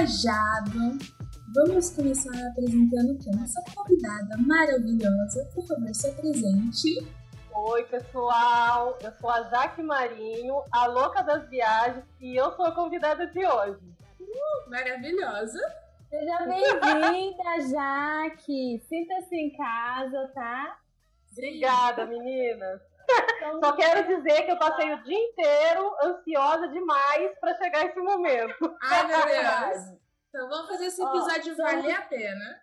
viajado, vamos começar apresentando quem? Nossa convidada maravilhosa. Por favor, se apresente. Oi, pessoal. Eu sou a Jaque Marinho, a louca das viagens, e eu sou a convidada de hoje. Uh, maravilhosa. Seja bem-vinda, Jaque. Sinta-se em casa, tá? Obrigada, meninas. Então, Só quero dizer que eu passei o dia inteiro ansiosa demais para chegar esse momento. Ai, meu Deus. Então vamos fazer esse episódio oh, valer a pena.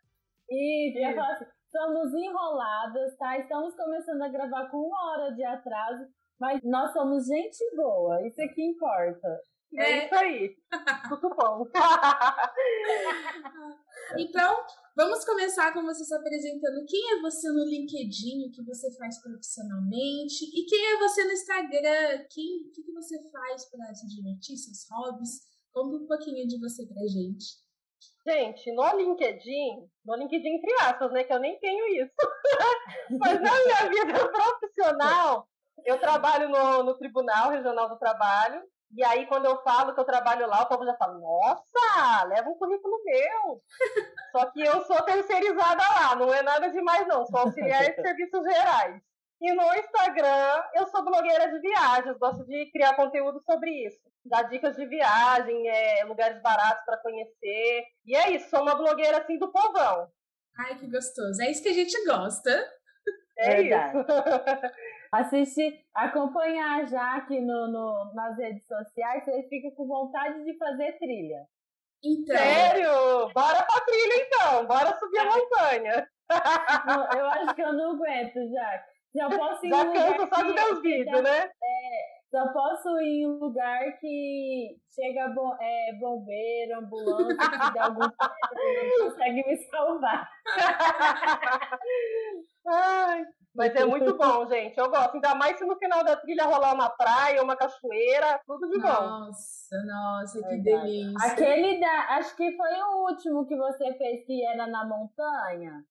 Isso, Isso. Assim, somos enroladas, tá? Estamos começando a gravar com uma hora de atraso, mas nós somos gente boa, isso é que importa. É, é isso aí. Tudo bom. então, vamos começar com você se apresentando. Quem é você no LinkedIn? O que você faz profissionalmente? E quem é você no Instagram? Quem, o que, que você faz para se divertir, seus hobbies? Conta um pouquinho de você pra gente. Gente, no LinkedIn, no LinkedIn entre aspas, né? Que eu nem tenho isso. Mas na minha vida profissional, eu trabalho no, no Tribunal Regional do Trabalho e aí, quando eu falo que eu trabalho lá, o povo já fala: Nossa, leva um currículo meu. Só que eu sou terceirizada lá, não é nada demais, não. Sou auxiliar de serviços gerais. E no Instagram, eu sou blogueira de viagens, gosto de criar conteúdo sobre isso. Dar dicas de viagem, é, lugares baratos para conhecer. E é isso, sou uma blogueira assim do povão. Ai, que gostoso. É isso que a gente gosta. É Verdade. isso. assistir, acompanhar a Jaque no, no, nas redes sociais, você fica com vontade de fazer trilha. Então... Sério? Bora pra trilha então, bora subir a montanha. Não, eu acho que eu não aguento, Jaque. Já posso ir Já canso só de vídeos, né? É, só posso ir em um lugar que chega bom, é, bombeiro, ambulância, que dá algum consegue me salvar. Ai, mas é muito bom, gente. Eu gosto. Ainda mais se no final da trilha rolar uma praia, uma cachoeira, tudo de bom. Nossa, nossa, que delícia. Aquele da. Acho que foi o último que você fez que era na montanha.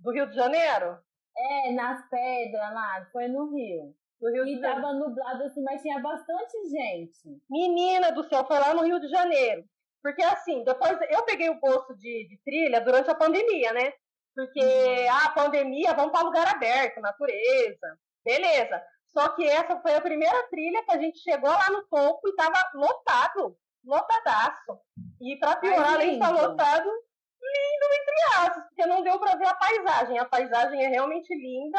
Do Rio de Janeiro? É, nas pedras lá, foi no Rio. No Rio e tava nublado assim, mas tinha bastante gente. Menina do céu, foi lá no Rio de Janeiro. Porque assim, depois eu peguei o bolso de, de trilha durante a pandemia, né? Porque a pandemia, vamos para lugar aberto, natureza, beleza. Só que essa foi a primeira trilha que a gente chegou lá no topo e tava lotado, lotadaço. E para piorar, além de estar lotado, lindo entre aspas, porque não deu para ver a paisagem. A paisagem é realmente linda,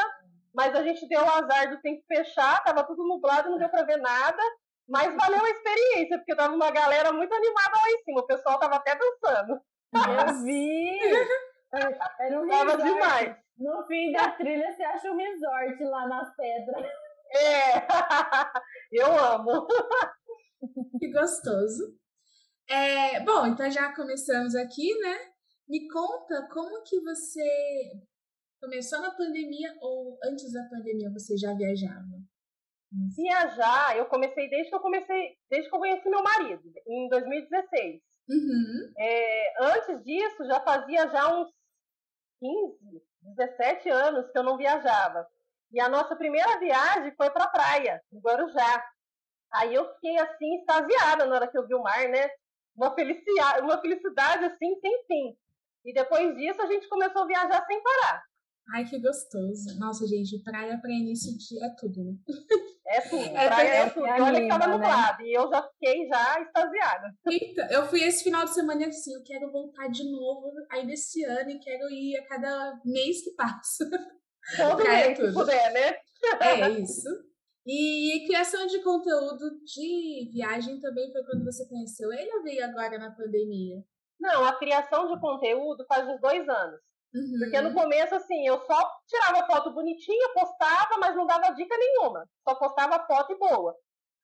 mas a gente deu o azar do tempo fechar, tava tudo nublado, não deu para ver nada. Mas valeu a experiência, porque tava uma galera muito animada lá em cima, o pessoal tava até dançando. Eu vi! Era um Tava demais. No fim da trilha, você acha um resort lá nas pedras. É, eu amo. Que gostoso. É, bom, então já começamos aqui, né? Me conta como que você começou na pandemia ou antes da pandemia você já viajava? Viajar, eu comecei desde que eu comecei, desde que eu conheci meu marido, em 2016. Uhum. É, antes disso, já fazia já uns 15, 17 anos que eu não viajava. E a nossa primeira viagem foi para a praia, no Guarujá. Aí eu fiquei assim, extasiada na hora que eu vi o mar, né? Uma felicidade, uma felicidade assim, sem fim. E depois disso a gente começou a viajar sem parar. Ai, que gostoso. Nossa, gente, praia para início de é tudo, né? É tudo. É, praia é, é tudo. É olha que tava nublado. Né? E eu já fiquei já extasiada. Então, eu fui esse final de semana assim, eu quero voltar de novo aí desse ano e quero ir a cada mês que passa. Todo mês, tudo. se puder, né? É isso. E criação de conteúdo de viagem também foi quando você conheceu ele ou veio agora na pandemia? Não, a criação de conteúdo faz uns dois anos. Uhum. Porque no começo, assim, eu só tirava foto bonitinha, postava, mas não dava dica nenhuma. Só postava foto e boa.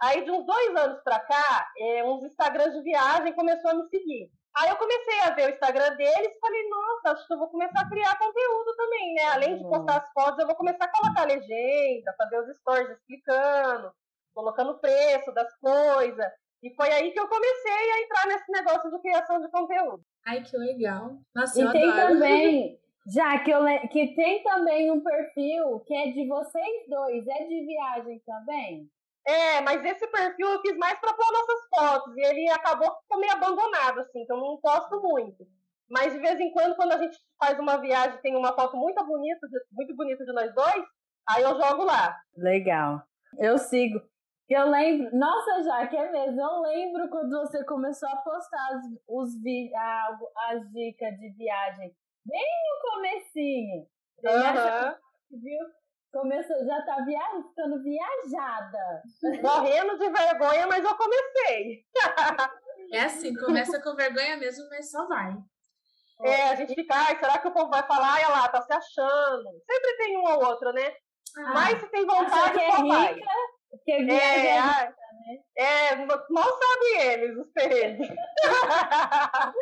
Aí, de uns dois anos pra cá, é, uns Instagrams de viagem começou a me seguir. Aí eu comecei a ver o Instagram deles e falei, nossa, acho que eu vou começar a criar conteúdo também, né? Além de postar as fotos, eu vou começar a colocar legenda, fazer os stories explicando, colocando o preço das coisas. E foi aí que eu comecei a entrar nesse negócio de criação de conteúdo. Ai, que legal. Nossa, e tem adoro. também, já que, eu, que tem também um perfil que é de vocês dois, é de viagem também? É, mas esse perfil eu fiz mais para pôr nossas fotos. E ele acabou ficou meio abandonado, assim, então eu não posto muito. Mas de vez em quando, quando a gente faz uma viagem tem uma foto muito bonita, muito bonita de nós dois, aí eu jogo lá. Legal. Eu sigo. Eu lembro, nossa, Jaque, é mesmo. Eu lembro quando você começou a postar os, os as dicas de viagem, bem no comecinho. Uhum. Viu? Começou, já tá via, ficando viajada. Morrendo de vergonha, mas eu comecei. É assim, começa com vergonha mesmo, mas só vai. É, a gente fica, ai, será que o povo vai falar? Ai, lá, tá se achando. Sempre tem um ou outro, né? Ah, mas se tem vontade, é só rica, vai. Porque viaja É, é, né? é, mal sabem eles, os perrengues. A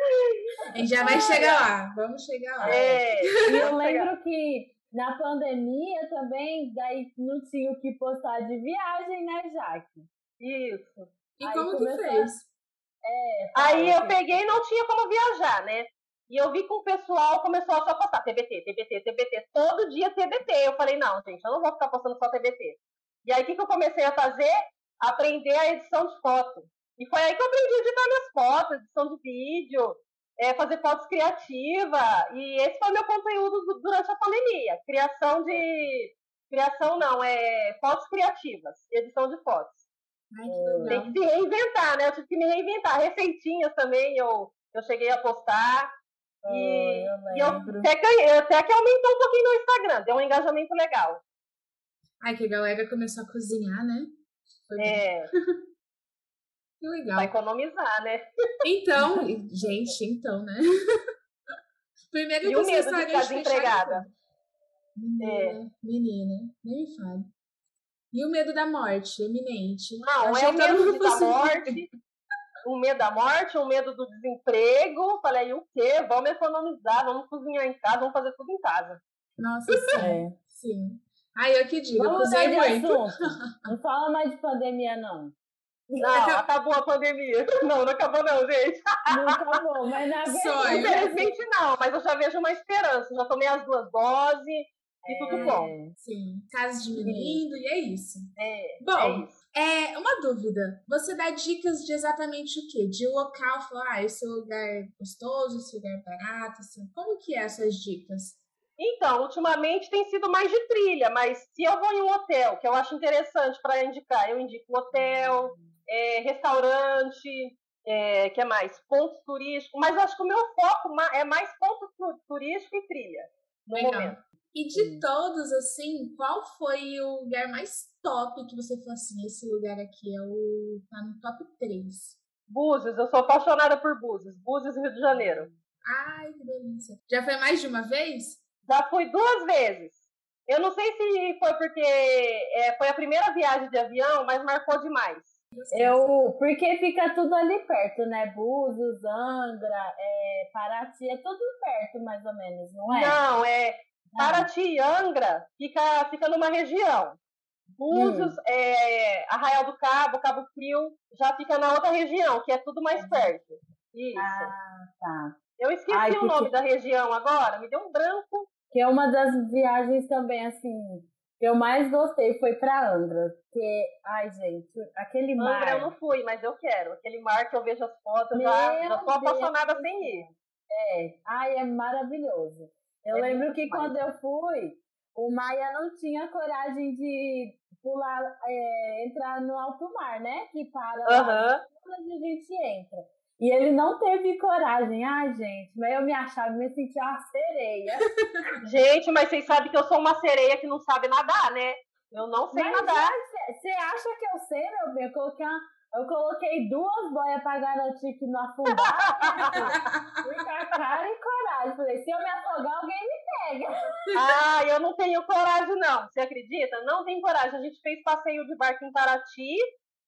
gente já vai chegar lá. Vamos chegar lá. É, E eu lembro que na pandemia também, daí não tinha o que postar de viagem, né, Jaque? isso. E Aí como que a- fez? É, Aí eu peguei e não tinha como viajar, né? E eu vi que o pessoal começou a só postar TBT, TBT, TBT, todo dia TBT. Eu falei, não, gente, eu não vou ficar postando só TBT. E aí o que, que eu comecei a fazer? Aprender a edição de foto. E foi aí que eu aprendi a editar minhas fotos, edição de vídeo, é, fazer fotos criativas. E esse foi meu conteúdo du- durante a pandemia. Criação de. Criação não, é fotos criativas, edição de fotos. Ai, que Tem que se reinventar, né? Eu tive que me reinventar. Receitinhas também eu, eu cheguei a postar. Oh, E, eu eu até, que, até que aumentou um pouquinho no Instagram, deu um engajamento legal. Ai, que a galera começou a cozinhar, né? Foi. É, Que legal. pra economizar, né? Então, gente, então, né? Primeiro E o medo de ficar desempregada? Menina, menina, nem me fale. E o medo da morte, eminente. Não, Achei é o medo da fosse- morte, o medo da morte, o medo do desemprego. Falei, o quê? Vamos economizar, vamos cozinhar em casa, vamos fazer tudo em casa. Nossa, sim. É. sim. Ai, eu que digo, eu Vamos de muito. assunto. Não fala mais de pandemia, não. Não, acabou a pandemia. Não, não acabou não, gente. Não acabou, mas na verdade. Infelizmente não, mas eu já vejo uma esperança. Já tomei as duas doses e tudo bom. É. Sim, casos diminuindo e é isso. É, é Bom, isso. é uma dúvida. Você dá dicas de exatamente o quê? De local, falar, ah, esse lugar é gostoso, esse lugar é barato, assim. Como que é essas dicas? Então, ultimamente tem sido mais de trilha, mas se eu vou em um hotel, que eu acho interessante para indicar, eu indico hotel, é, restaurante, é, que é mais? Pontos turísticos, mas acho que o meu foco é mais ponto tu- turístico e trilha, no Legal. momento. E de todos, assim, qual foi o lugar mais top que você falou assim, esse lugar aqui é o. tá no top 3? Búzios, eu sou apaixonada por Búzios, Búzios Rio de Janeiro. Ai, que delícia. Já foi mais de uma vez? Já fui duas vezes. Eu não sei se foi porque é, foi a primeira viagem de avião, mas marcou demais. Eu, porque fica tudo ali perto, né? Búzios, Angra, é, Paraty, é tudo perto, mais ou menos, não é? Não, é Paraty e Angra fica, fica numa região. Búzios, é, Arraial do Cabo, Cabo Frio, já fica na outra região, que é tudo mais perto. Isso. Ah, tá. Eu esqueci Ai, o nome da região agora, me deu um branco. Que é uma das viagens também, assim, que eu mais gostei foi pra Angra. Porque, ai, gente, aquele mar. Angra eu não fui, mas eu quero. Aquele mar que eu vejo as fotos, Meu já, Deus. apaixonada sem ir. É, ai, é maravilhoso. Eu É lembro que quando eu fui, o Maia não tinha coragem de pular, é, entrar no alto mar, né? Que para lá Aham. onde a gente entra. E ele não teve coragem. Ai, gente, mas eu me achava, me sentia uma sereia. Gente, mas vocês sabem que eu sou uma sereia que não sabe nadar, né? Eu não sei Mas nadar. Você acha que eu sei, meu bem? Eu coloquei, uma- eu coloquei duas boias pra garantir que não afundava. Fui com a cara e coragem. Falei, se eu me afogar, alguém me pega. Ah, eu não tenho coragem, não. Você acredita? Não tenho coragem. A gente fez passeio de barco em Paraty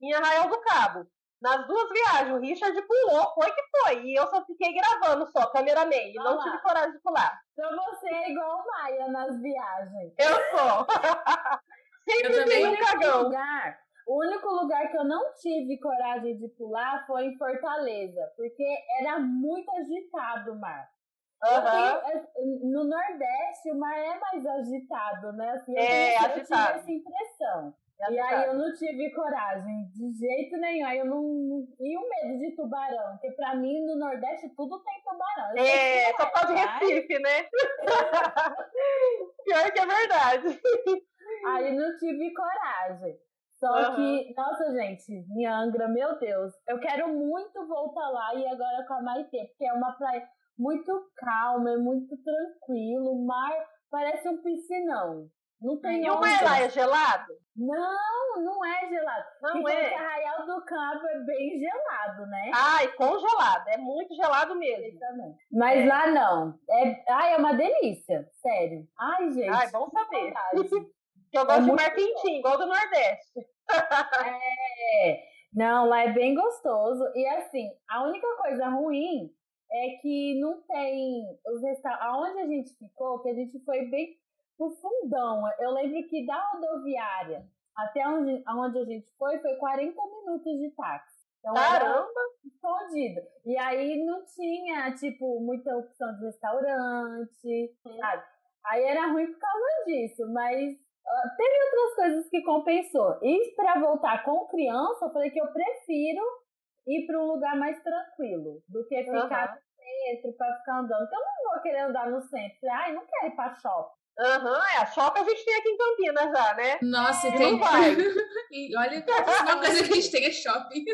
em Arraial do Cabo. Nas duas viagens, o Richard pulou, foi que foi. E eu só fiquei gravando só, cameraman. E não tive coragem de pular. Então você é igual o Maia nas viagens. Eu sou. Sempre tem O um único cagão. lugar, o único lugar que eu não tive coragem de pular foi em Fortaleza, porque era muito agitado o mar. Tenho- eu- no Nordeste, o mar é mais agitado, né? Assim, eu É, agitado. tive essa impressão. E aí eu não tive coragem, de jeito nenhum. Aí eu não. E o medo de tubarão, porque pra mim no Nordeste tudo tem tubarão. Eu é, só pode Recife, né? Pior que é verdade. Aí não tive coragem. Só uhum. que, nossa, gente, em Angra, meu Deus, eu quero muito voltar lá e agora com a Maitê, porque é uma praia muito calma, é muito tranquilo, o mar parece um piscinão. Não tem E o mar lá é gelado? Não, não é gelado. Não é. Arraial do Campo é bem gelado, né? Ai, congelado. É muito gelado mesmo. Também. Mas é. lá não. É, ai, é uma delícia. Sério. Ai, gente. Ai, bom saber. que eu gosto é de mar quentinho, igual do Nordeste. é. Não, lá é bem gostoso. E assim, a única coisa ruim é que não tem os restaurantes. Aonde a gente ficou, que a gente foi bem pro fundão. Eu lembro que da rodoviária até onde, onde a gente foi, foi 40 minutos de táxi. Então, Caramba! Escondido. E aí não tinha, tipo, muita opção de restaurante, sabe? Aí era ruim por causa disso, mas uh, teve outras coisas que compensou. E para voltar com criança, eu falei que eu prefiro ir para um lugar mais tranquilo do que ficar uhum. no centro para ficar andando. Então eu não vou querer andar no centro. Ai, não quero ir para shopping. Aham, uhum, é, a shopping a gente tem aqui em Campinas já, né? Nossa, e tem. Não vai. e olha, uma coisa que a gente tem é shopping.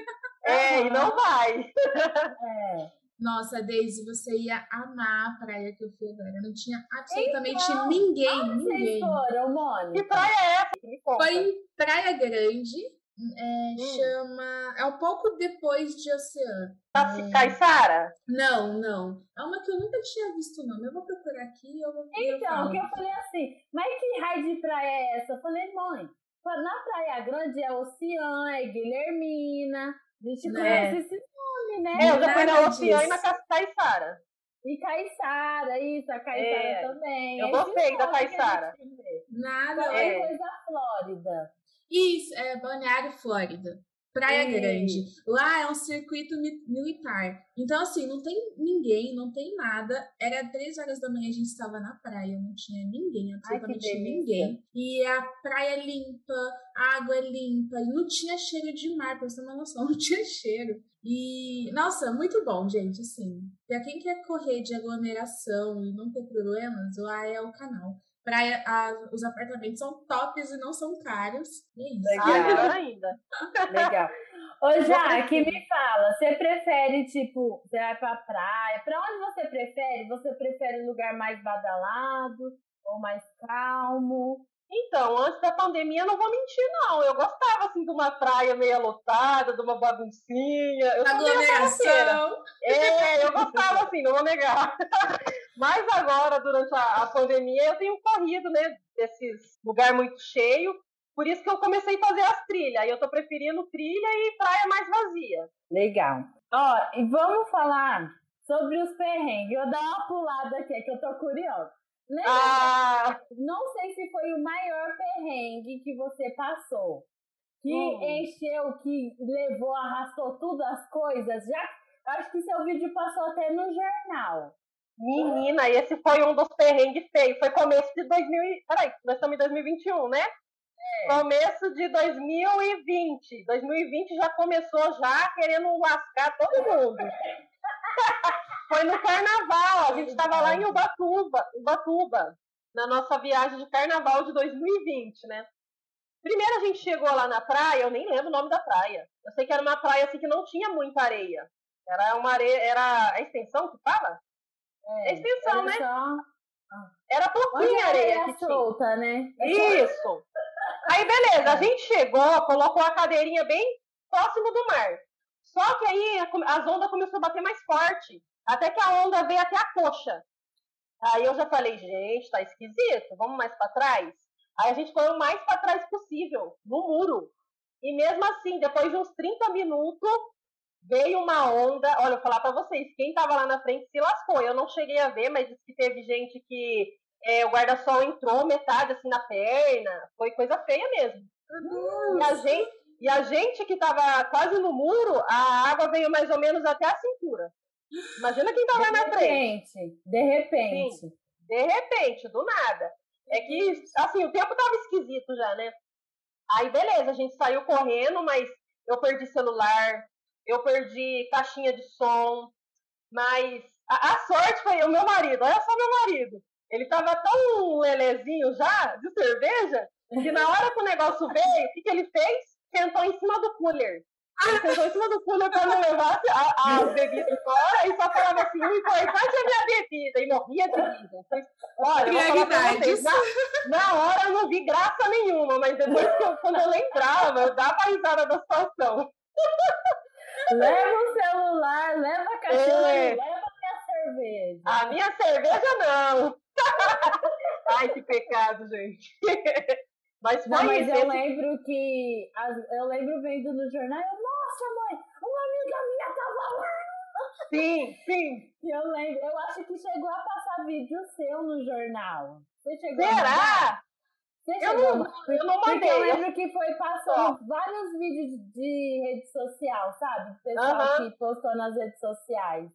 É, e não vai. É. Nossa, Daisy, você ia amar a praia que eu fui agora. Não tinha absolutamente então, ninguém, ninguém. Foram, Mônica? Que praia é essa? Foi em Praia Grande, é, hum. Chama. É um pouco depois de Oceano. É... Caissara? Não, não. É uma que eu nunca tinha visto, não. Eu vou procurar aqui eu vou Então, que eu falei assim, mas que raio de praia é essa? Eu falei, mãe, na Praia Grande é Oceano, é Guilhermina. A gente né? conhece esse nome, né? É, eu já fui na Oceano e na Caissara. E Caiçara, isso, a Caiçara é. também. Eu gostei da Caiçara. Nada. É coisa Flórida. Isso, é Balneário Flórida. Praia Grande. Lá é um circuito militar. Então, assim, não tem ninguém, não tem nada. Era três horas da manhã, a gente estava na praia, não tinha ninguém, absolutamente Ai, ninguém. E a praia limpa, a água é limpa, não tinha cheiro de mar, pra você ter uma noção, não tinha cheiro. E, nossa, muito bom, gente, assim. Pra quem quer correr de aglomeração e não ter problemas, lá é o canal praia, a, os apartamentos são tops e não são caros. é isso. Legal ah, ainda. Legal. Ô, Jaque, me fala, você prefere, tipo, você vai pra praia? Pra onde você prefere? Você prefere um lugar mais badalado ou mais calmo? Então, antes da pandemia, não vou mentir, não. Eu gostava, assim, de uma praia meio lotada, de uma baguncinha. Eu Aglomeração. É, eu gostava, assim, não vou negar. Mas agora, durante a, a pandemia, eu tenho corrido, né, desses lugar muito cheio. Por isso que eu comecei a fazer as trilhas. Aí eu tô preferindo trilha e praia mais vazia. Legal. Ó, e vamos falar sobre os perrengues. Eu vou dar uma pulada aqui, que eu tô curiosa. Lembra? Ah. Não sei se foi o maior perrengue que você passou. Que hum. encheu, que levou, arrastou tudo as coisas. Já acho que seu vídeo passou até no jornal. Menina, esse foi um dos perrengues feios. Foi começo de 2000. Peraí, nós estamos em 2021, né? É. Começo de 2020. 2020 já começou já querendo lascar todo mundo. Foi no carnaval, a gente estava lá em Ubatuba, Ubatuba, na nossa viagem de carnaval de 2020, né? Primeiro a gente chegou lá na praia, eu nem lembro o nome da praia. Eu sei que era uma praia assim que não tinha muita areia. Era uma areia, era a extensão que fala? É, extensão, né? Só... Era pouquinha areia que solta, né? Isso. Aí beleza, a gente chegou, colocou a cadeirinha bem próximo do mar. Só que aí as ondas começaram a bater mais forte. Até que a onda veio até a coxa. Aí eu já falei, gente, tá esquisito, vamos mais para trás? Aí a gente foi o mais para trás possível, no muro. E mesmo assim, depois de uns 30 minutos, veio uma onda. Olha, eu vou falar para vocês, quem tava lá na frente se lascou. Eu não cheguei a ver, mas disse que teve gente que é, o guarda-sol entrou metade assim na perna. Foi coisa feia mesmo. Uhum. E a gente, e a gente que tava quase no muro, a água veio mais ou menos até a cintura. Imagina quem tá lá na frente. De repente. Sim, de repente, do nada. É que, assim, o tempo tava esquisito já, né? Aí, beleza, a gente saiu correndo, mas eu perdi celular, eu perdi caixinha de som, mas a, a sorte foi o meu marido, olha só meu marido. Ele tava tão lelezinho já, de cerveja, que na hora que o negócio veio, o que, que ele fez? Sentou em cima do cooler. Ele sentou em cima do cooler para não levar a, a bebida fora e só falava assim, o importante é minha bebida. E morria de vida. Olha, eu vou falar vocês, na, na, hora eu não vi graça nenhuma, mas depois que eu, quando eu lembrava, eu dava risada da situação. Leva o celular, leva a caixinha, é. leva a minha cerveja. A minha cerveja não. Ai, que pecado, gente. Mas, não, mas eu lembro que. Eu lembro vendo no jornal, nossa, mãe, uma amiga minha tava lá. Sim, sim. Eu lembro, eu acho que chegou a passar vídeo seu no jornal. Você chegou Será? Você eu não, eu não mandei. eu lembro que foi passando vários vídeos de rede social, sabe? Pessoal uh -huh. que postou nas redes sociais.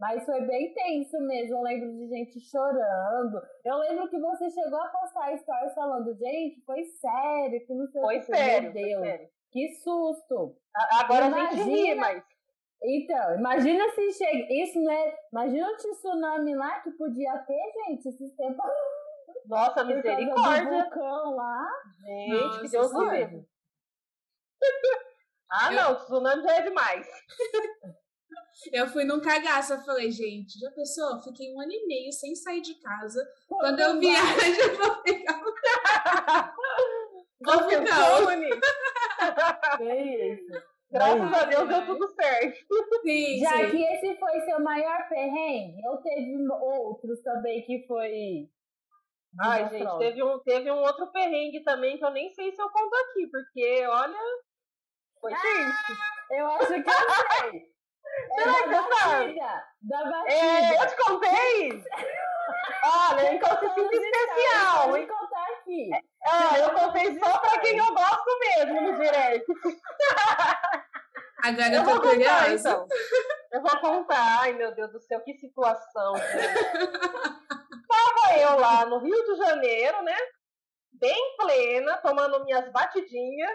Mas foi bem tenso mesmo. Eu lembro de gente chorando. Eu lembro que você chegou a postar stories falando, gente, foi sério, que não sei foi o que. Sério, Meu Deus, sério. que susto. Agora imagina, a gente ri, mas. Então, imagina se chega. Isso, né? Imagina o tsunami lá que podia ter, gente, esses tempos. Nossa, misericórdia. Do vulcão lá. Gente, Nossa, que Deus me livre. ah, não, tsunami já é demais. Eu fui num cagaço, eu falei, gente, já pensou? Fiquei um ano e meio sem sair de casa. Pô, Quando eu viajo, eu vou pegar o Vou ficar. É isso. Graças a Deus deu tudo certo. Sim, Já sim. que esse foi seu maior perrengue, ou teve outros também que foi. Ai, gente, teve um, teve um outro perrengue também que eu nem sei se eu conto aqui, porque olha. Foi ah, Eu acho que eu sei. Será que você sabe? Da batida. É, eu te contei? Olha, inconsistência especial. Vou contar aqui. É, eu contei só pra quem eu gosto mesmo no direct. Agora eu, eu tô curiosa. Então. Eu vou contar. Ai, meu Deus do céu, que situação. Tava eu lá no Rio de Janeiro, né? Bem plena, tomando minhas batidinhas.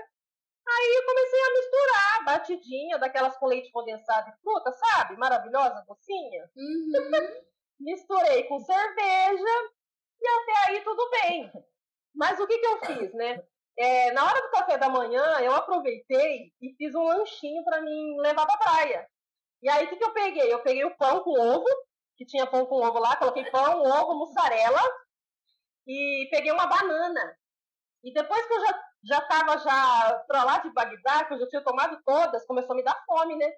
Aí eu comecei a misturar batidinha daquelas com leite condensado e fruta, sabe? Maravilhosa, docinha. Uhum. Misturei com cerveja e até aí tudo bem. Mas o que, que eu fiz, né? É, na hora do café da manhã, eu aproveitei e fiz um lanchinho para mim levar pra praia. E aí, o que, que eu peguei? Eu peguei o pão com ovo, que tinha pão com ovo lá, coloquei pão, ovo, mussarela, e peguei uma banana. E depois que eu já já estava já para lá de Bagdá, que eu já tinha tomado todas, começou a me dar fome, né?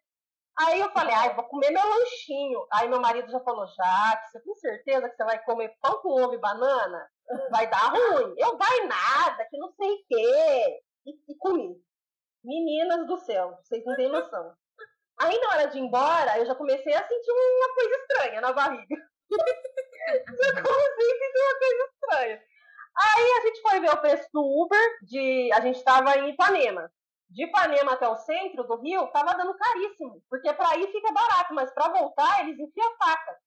Aí eu falei, ai, vou comer meu lanchinho. Aí meu marido já falou, já, você tem certeza que você vai comer pão com ovo e banana? Vai dar ruim. Eu, vai nada, que não sei o quê. E, e comi. Meninas do céu, vocês não têm noção. Aí na hora de ir embora, eu já comecei a sentir uma coisa estranha na barriga. já comecei a sentir uma coisa estranha. Aí a gente foi ver o preço do Uber, de, a gente estava em Ipanema. De Ipanema até o centro do Rio, estava dando caríssimo, porque para ir fica barato, mas para voltar eles enfiam faca.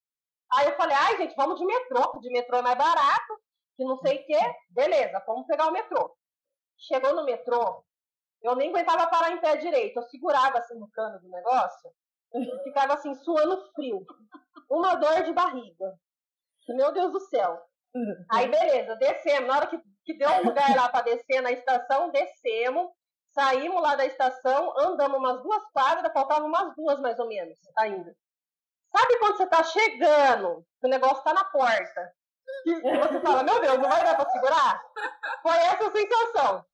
Aí eu falei, ai gente, vamos de metrô, de metrô é mais barato, que não sei o quê. Beleza, vamos pegar o metrô. Chegou no metrô, eu nem aguentava parar em pé direito, eu segurava assim no cano do negócio, ficava assim, suando frio. Uma dor de barriga. Meu Deus do céu. Aí, beleza, descemos. Na hora que, que deu um lugar lá para descer na estação, descemos. Saímos lá da estação, andamos umas duas quadras, faltavam umas duas mais ou menos ainda. Sabe quando você tá chegando, o negócio tá na porta, e você fala, meu Deus, não vai dar pra segurar? Foi essa a sensação.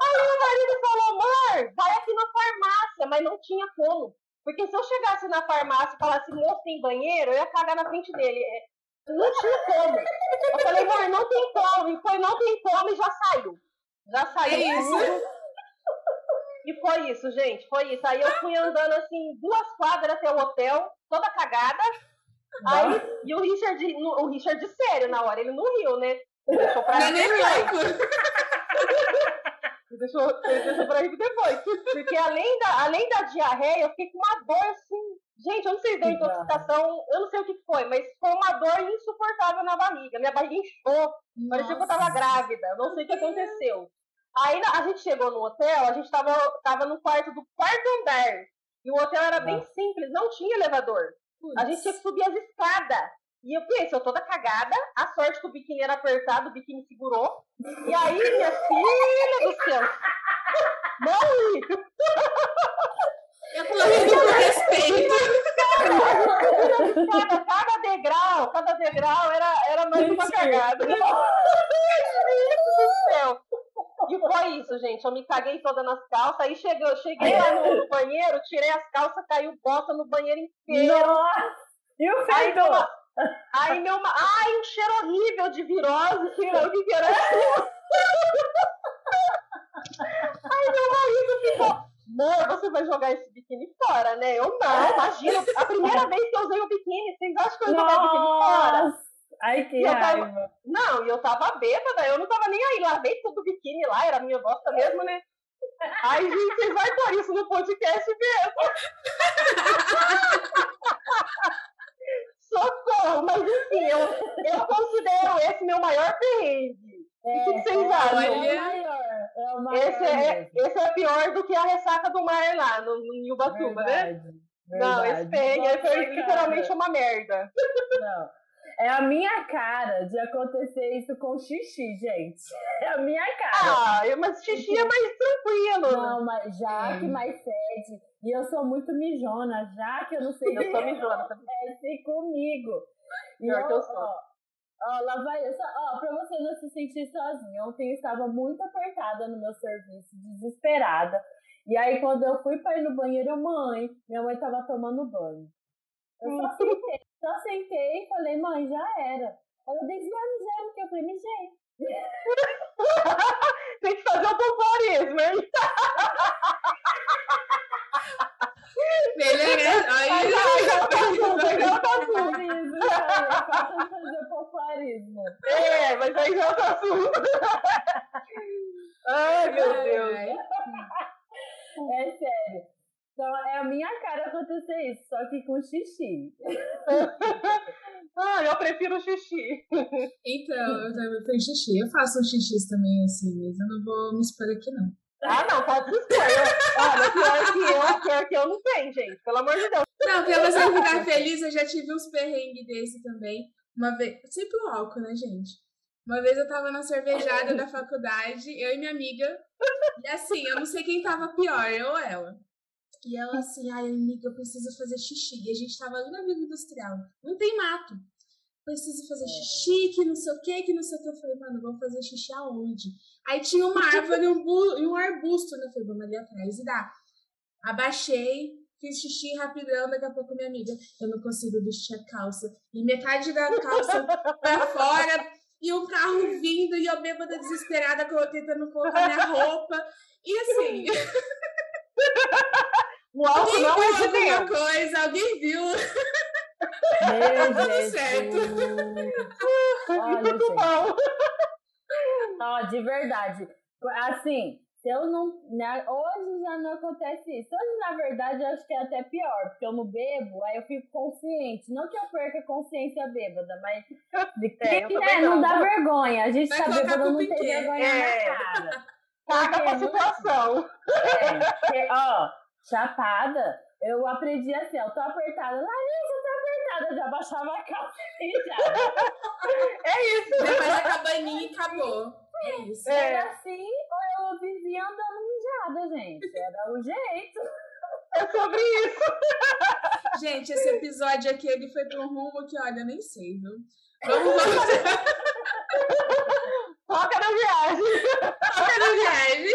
Aí o marido falou, amor, vai aqui na farmácia, mas não tinha como. Porque se eu chegasse na farmácia e falasse, moço, tem banheiro, eu ia cagar na frente dele. Não tinha como. Eu falei, mãe, não tem como. E foi, não tem como e já saiu. Já saiu. É isso. E foi isso, gente. Foi isso. Aí eu fui andando assim, duas quadras até o hotel, toda cagada. Aí, e o Richard, o Richard sério na hora, ele não riu, né? Ele deixou pra mim depois. Deixou, deixou pra rir depois. Porque além da, além da diarreia, eu fiquei com uma dor assim Gente, eu não sei se deu intoxicação, eu não sei o que foi, mas foi uma dor insuportável na barriga. Minha barriga inchou, parecia que eu tava grávida, não sei o que aconteceu. Aí a gente chegou no hotel, a gente tava, tava no quarto do quarto andar. E o hotel era bem simples, não tinha elevador. A gente tinha que subir as escadas. E eu pensei, eu toda cagada, a sorte que o biquíni era apertado, o biquíni segurou. E aí, minha filha do céu, morri! Eu tô rindo com respeito. Cada, cada degrau, cada degrau era, era mais uma cagada. Meu do céu! E foi isso, gente. Eu me caguei toda nas calças. Aí cheguei, cheguei lá no, banheiro, tirei as calças, caiu bosta no banheiro inteiro. Nossa! E o meu, aí meu, ma- ai, um cheiro horrível de virose, que o que que era aquilo? Aí meu marido ficou, amor, você vai jogar esse biquíni fora, né? Eu não, imagina, a primeira vez que eu usei o biquíni, vocês acham que eu joguei o biquíni fora? Ai, que E eu tava- raiva. Não, e eu tava bêbada, eu não tava nem aí, lavei tudo o biquíni lá, era minha bosta mesmo, né? Ai, gente, vocês vão pôr isso no podcast mesmo. Socorro, mas enfim, eu, eu considero esse meu maior perrengue. É, o que vocês é, acham? É o maior. É o maior Esse é, mesmo. esse é pior do que a ressaca do mar lá, no, no Ubatuba, né? Verdade, Não, esse verdade. perrengue foi literalmente uma merda. Não. É a minha cara de acontecer isso com xixi, gente. É a minha cara. Ah, eu- mas xixi é mais tranquilo. Não, mas já Hum. que mais fede. E eu sou muito mijona, já que eu não sei o Eu que sou mijona também. acontece comigo. E Pior que eu ó, sou. Ó, ó, lá vai eu. Só, ó, pra você não se sentir sozinha. Ontem eu estava muito apertada no meu serviço, desesperada. E aí, quando eu fui pra ir no banheiro, mãe, minha mãe tava tomando banho. Eu só sentei, só sentei e falei, mãe, já era. Ela disse, mas não já, porque eu falei, mijei. Tem que fazer o pompoarismo, hein? Beleza? Aí, Poparismo, falta de fazer poparismo. É, mas aí já é outro assunto. Ai, meu Deus. É sério. Então é a minha cara acontecer isso, só que com xixi. Ah, eu prefiro xixi. Então, eu também fiz xixi. Eu faço um xixi também assim, mas eu não vou me expor aqui, não. Ah, não, pode expor. Olha, pior que eu, pior que eu não tem, gente. Pelo amor de Deus. Não, pra você ficar feliz, eu já tive uns perrengues desse também. Uma vez. Sempre o álcool, né, gente? Uma vez eu tava na cervejada da faculdade, eu e minha amiga. E assim, eu não sei quem tava pior, eu ou ela. E ela assim, ai, amiga, eu preciso fazer xixi. E a gente tava ali na Vila Industrial. Não tem mato. Preciso fazer xixi, que não sei o que, que não sei o que. Eu falei, mano, vamos fazer xixi aonde? Aí tinha uma árvore e um, bu- e um arbusto, né? Eu falei, vamos ali atrás e dá. Abaixei, fiz xixi rapidão, daqui a pouco minha amiga, eu não consigo vestir a calça. E metade da calça pra fora, e um carro vindo, e eu bêbada desesperada, tentando colocar minha roupa. E assim, O álcool alguém não viu é de alguma coisa, alguém viu. Meu Tudo Jesus. certo. Olha, gente. bom. Ó, de verdade. Assim, se eu não. né, hoje já não acontece isso. Hoje, na verdade, eu acho que é até pior, porque eu não bebo, aí eu fico consciente. Não que eu perca a consciência bêbada, mas. De que, É, né, não não. dá vergonha. A gente Vai tá bêbado, não tem vergonha É. na cara. Caga pra Porque, situação. É, porque, ó, chapada, eu aprendi assim, eu tô apertada. Larissa, eu tô apertada. Eu já baixava a calça e já. É isso. Faz a cabaninha e acabou. É isso. É. Era assim, ou eu vivia andando mijada, gente. Era o jeito. É sobre isso. Gente, esse episódio aqui ele foi pra um rumo que, olha, eu nem sei, viu? Vamos voltar Foca na viagem. na viagem.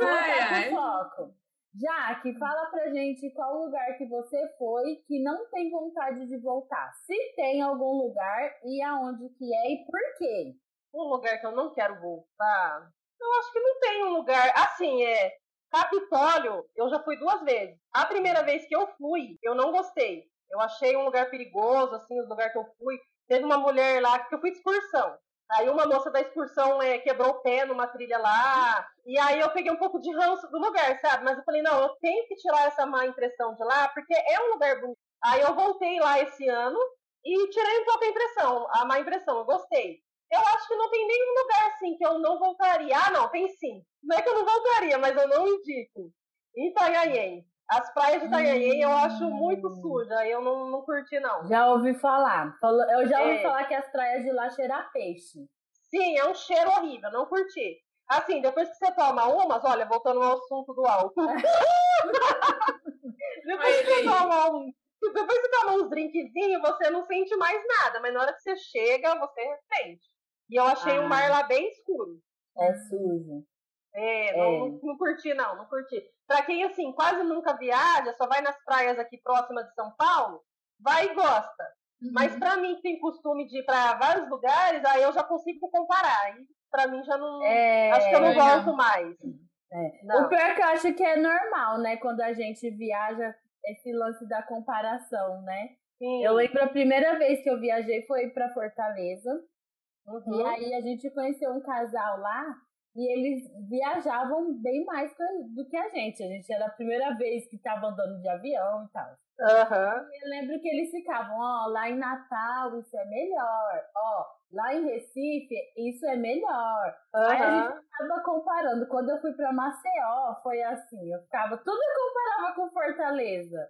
Ai, ai. foco. Jaque, fala pra gente qual lugar que você foi que não tem vontade de voltar. Se tem algum lugar e aonde que é e por quê. Um lugar que eu não quero voltar. Eu acho que não tem um lugar. Assim, é. Capitólio, eu já fui duas vezes. A primeira vez que eu fui, eu não gostei. Eu achei um lugar perigoso, assim, o lugar que eu fui. Teve uma mulher lá, que eu fui de excursão. Aí uma moça da excursão é, quebrou o pé numa trilha lá. E aí eu peguei um pouco de ranço do lugar, sabe? Mas eu falei, não, eu tenho que tirar essa má impressão de lá, porque é um lugar bonito. Aí eu voltei lá esse ano e tirei um pouco a impressão, a má impressão, eu gostei. eu acho que não tem nenhum lugar assim que eu não voltaria. Ah, não, tem sim. Não é que eu não voltaria, mas eu não indico. Itanhaém. As praias de Itanhaém eu acho muito Hum. suja, eu não, não curti, não. Já ouvi falar. Eu já ouvi É. falar que as praias de lá cheiram a peixe. Sim, é um cheiro horrível, não curti. Assim, depois que você toma umas, olha, voltando ao assunto do álcool. depois que você toma um. Depois que você toma uns drinkzinhos, você não sente mais nada, mas na hora que você chega, você sente. E eu achei o Ah. mar lá bem escuro. É sujo. É, não, É. não, não curti, não, não curti. Pra quem, assim, quase nunca viaja, só vai nas praias aqui próximas de São Paulo, vai e gosta. Uhum. Mas pra mim, que tem costume de ir pra vários lugares, aí eu já consigo comparar. Aí, pra mim, já não. É, acho que eu não gosto mais. É. O pior é que eu acho que é normal, né? Quando a gente viaja, esse lance da comparação, né? Sim. Eu lembro a primeira vez que eu viajei foi pra Fortaleza. Uhum. E aí a gente conheceu um casal lá e eles viajavam bem mais do que a gente. A gente era a primeira vez que tava andando de avião e tal. Aham. Eu lembro que eles ficavam, ó, lá em Natal isso é melhor, ó, lá em Recife isso é melhor. Aí a gente ficava comparando. Quando eu fui pra Maceió, foi assim, eu ficava, tudo eu comparava com Fortaleza.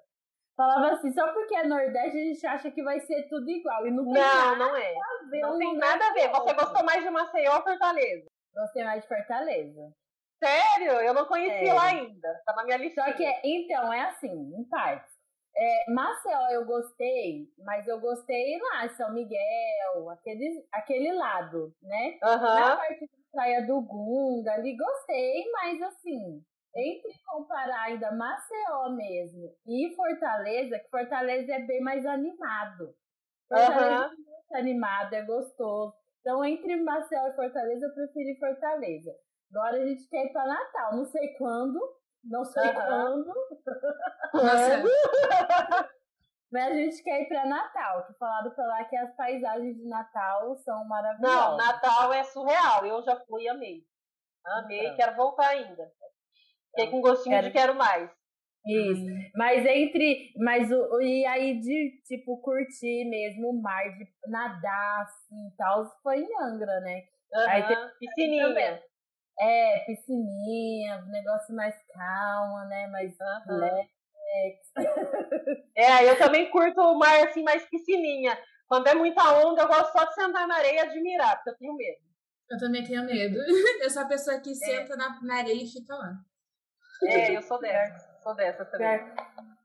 Falava assim, só porque é Nordeste a gente acha que vai ser tudo igual. E não tem Não, nada não é. a ver Não tem nada a ver. Você gostou mais de Maceió ou Fortaleza? Gostei mais de Fortaleza. Sério? Eu não conheci Sério. lá ainda. Tá na minha listinha. Só que, então, é assim, em partes. É, Maceió eu gostei, mas eu gostei lá, São Miguel, aquele, aquele lado, né? Na Aham. parte da Praia do Gunga, ali gostei, mas assim, entre comparar ainda Maceió mesmo e Fortaleza, que Fortaleza é bem mais animado. Fortaleza Aham. é muito animado, é gostoso. Então, entre Maceió e Fortaleza, eu preferi Fortaleza. Agora a gente quer ir para Natal, não sei quando, não sei Aham. quando, Nossa, mas a gente quer ir para Natal, que falaram pra lá que as paisagens de Natal são Não, maravilhosas. Natal é surreal. Eu já fui e amei. Amei, Então. quero voltar ainda. Fiquei com gostinho Quero- de quero mais. Isso. Mas entre. Mas o, e aí de tipo curtir mesmo o mar, de nadar assim e tal, foi em Angra, né? Aí tem-. Piscininha. É, piscininha, negócio mais calma, né? Mais Aham. relax. É, eu também curto o mar assim, mais piscininha. Quando é muita onda, eu gosto só de sentar na areia e admirar, porque eu tenho medo. eu também tenho medo. Eu sou a pessoa que senta na, na areia e fica lá. É, eu sou dessa. Sou dessa também. Pior-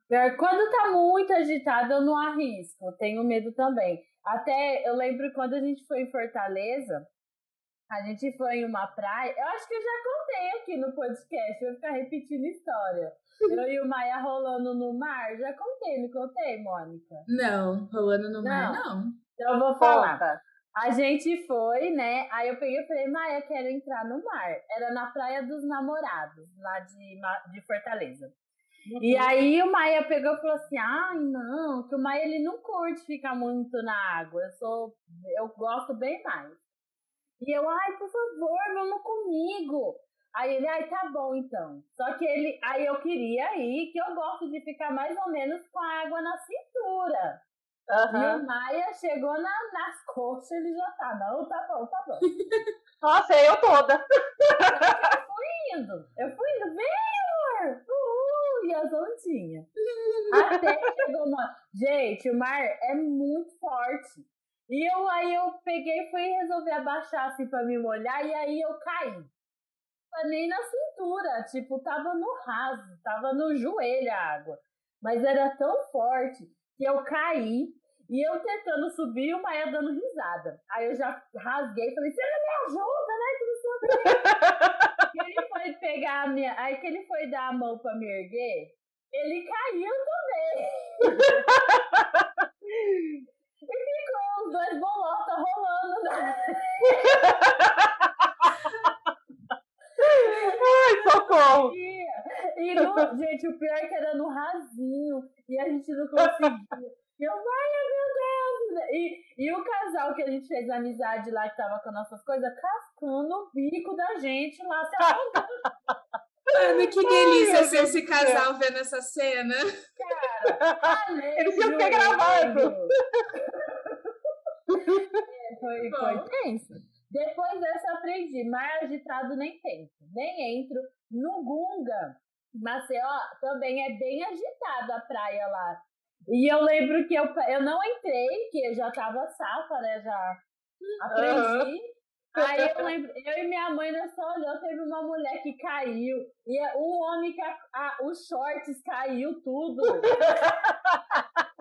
pior- Quando tá muito agitado, eu não arrisco. eu Tenho medo também. Até eu lembro quando a gente foi em Fortaleza, a gente foi em uma praia. Eu acho que eu já contei aqui no podcast, eu vou ficar repetindo história. Eu e o Maia rolando no mar, já contei, me contei, Mônica. Não, rolando no mar, Não. não. Então eu vou falar. Conta. A gente foi, né? Aí eu peguei e falei, Maia, quero entrar no mar. Era na Praia dos Namorados, lá de, de Fortaleza. E aí o Maia pegou e falou assim: ai, não, que o Maia ele não curte ficar muito na água. Eu sou, eu gosto bem mais. E eu, ai, por favor, vamos comigo. Aí ele, ai, tá bom então. Só que ele, aí eu queria ir, que eu gosto de ficar mais ou menos com a água na cintura. E Aham. o Maia chegou na- nas coxas, ele já tá, não, tá bom, tá bom. Nossa, eu toda. indo. Eu fui indo, vem, amor! E as ondinhas. Até chegou uma. Gente, o mar é muito forte. E eu aí eu peguei fui resolver abaixar assim pra me molhar, e aí eu caí. Nem na cintura, tipo, tava no raso, tava no joelho a água. Mas era tão forte que eu caí e eu tentando subir o Maia dando risada. Aí eu já rasguei e falei, você não me ajuda, né? Que não ele foi pegar a minha. Aí que ele foi dar a mão pra me erguer, ele caiu também. e ficou os dois bolotas rolando. Na... Ai, socorro. E no, gente, o pior é que era no rasinho. E a gente não conseguia. E eu, ai, meu Deus! E, e o casal que a gente fez amizade lá, que tava com nossas coisas, cascando o bico da gente lá, se afogando. Mano, que Ai, delícia meu ser Deus esse casal vendo essa cena. Falei, Eles tinham que ter gravado. É, foi, foi tenso. Depois dessa aprendi, mar agitado nem tento, nem entro. No Gunga, Maceió, também é bem agitado a praia lá. E eu lembro que eu, eu não entrei, que eu já tava safa, né? Já aprendi. Uhum. Aí eu lembro, eu e minha mãe nós só olhou, teve uma mulher que caiu. E o homem que a, a, os shorts caiu tudo.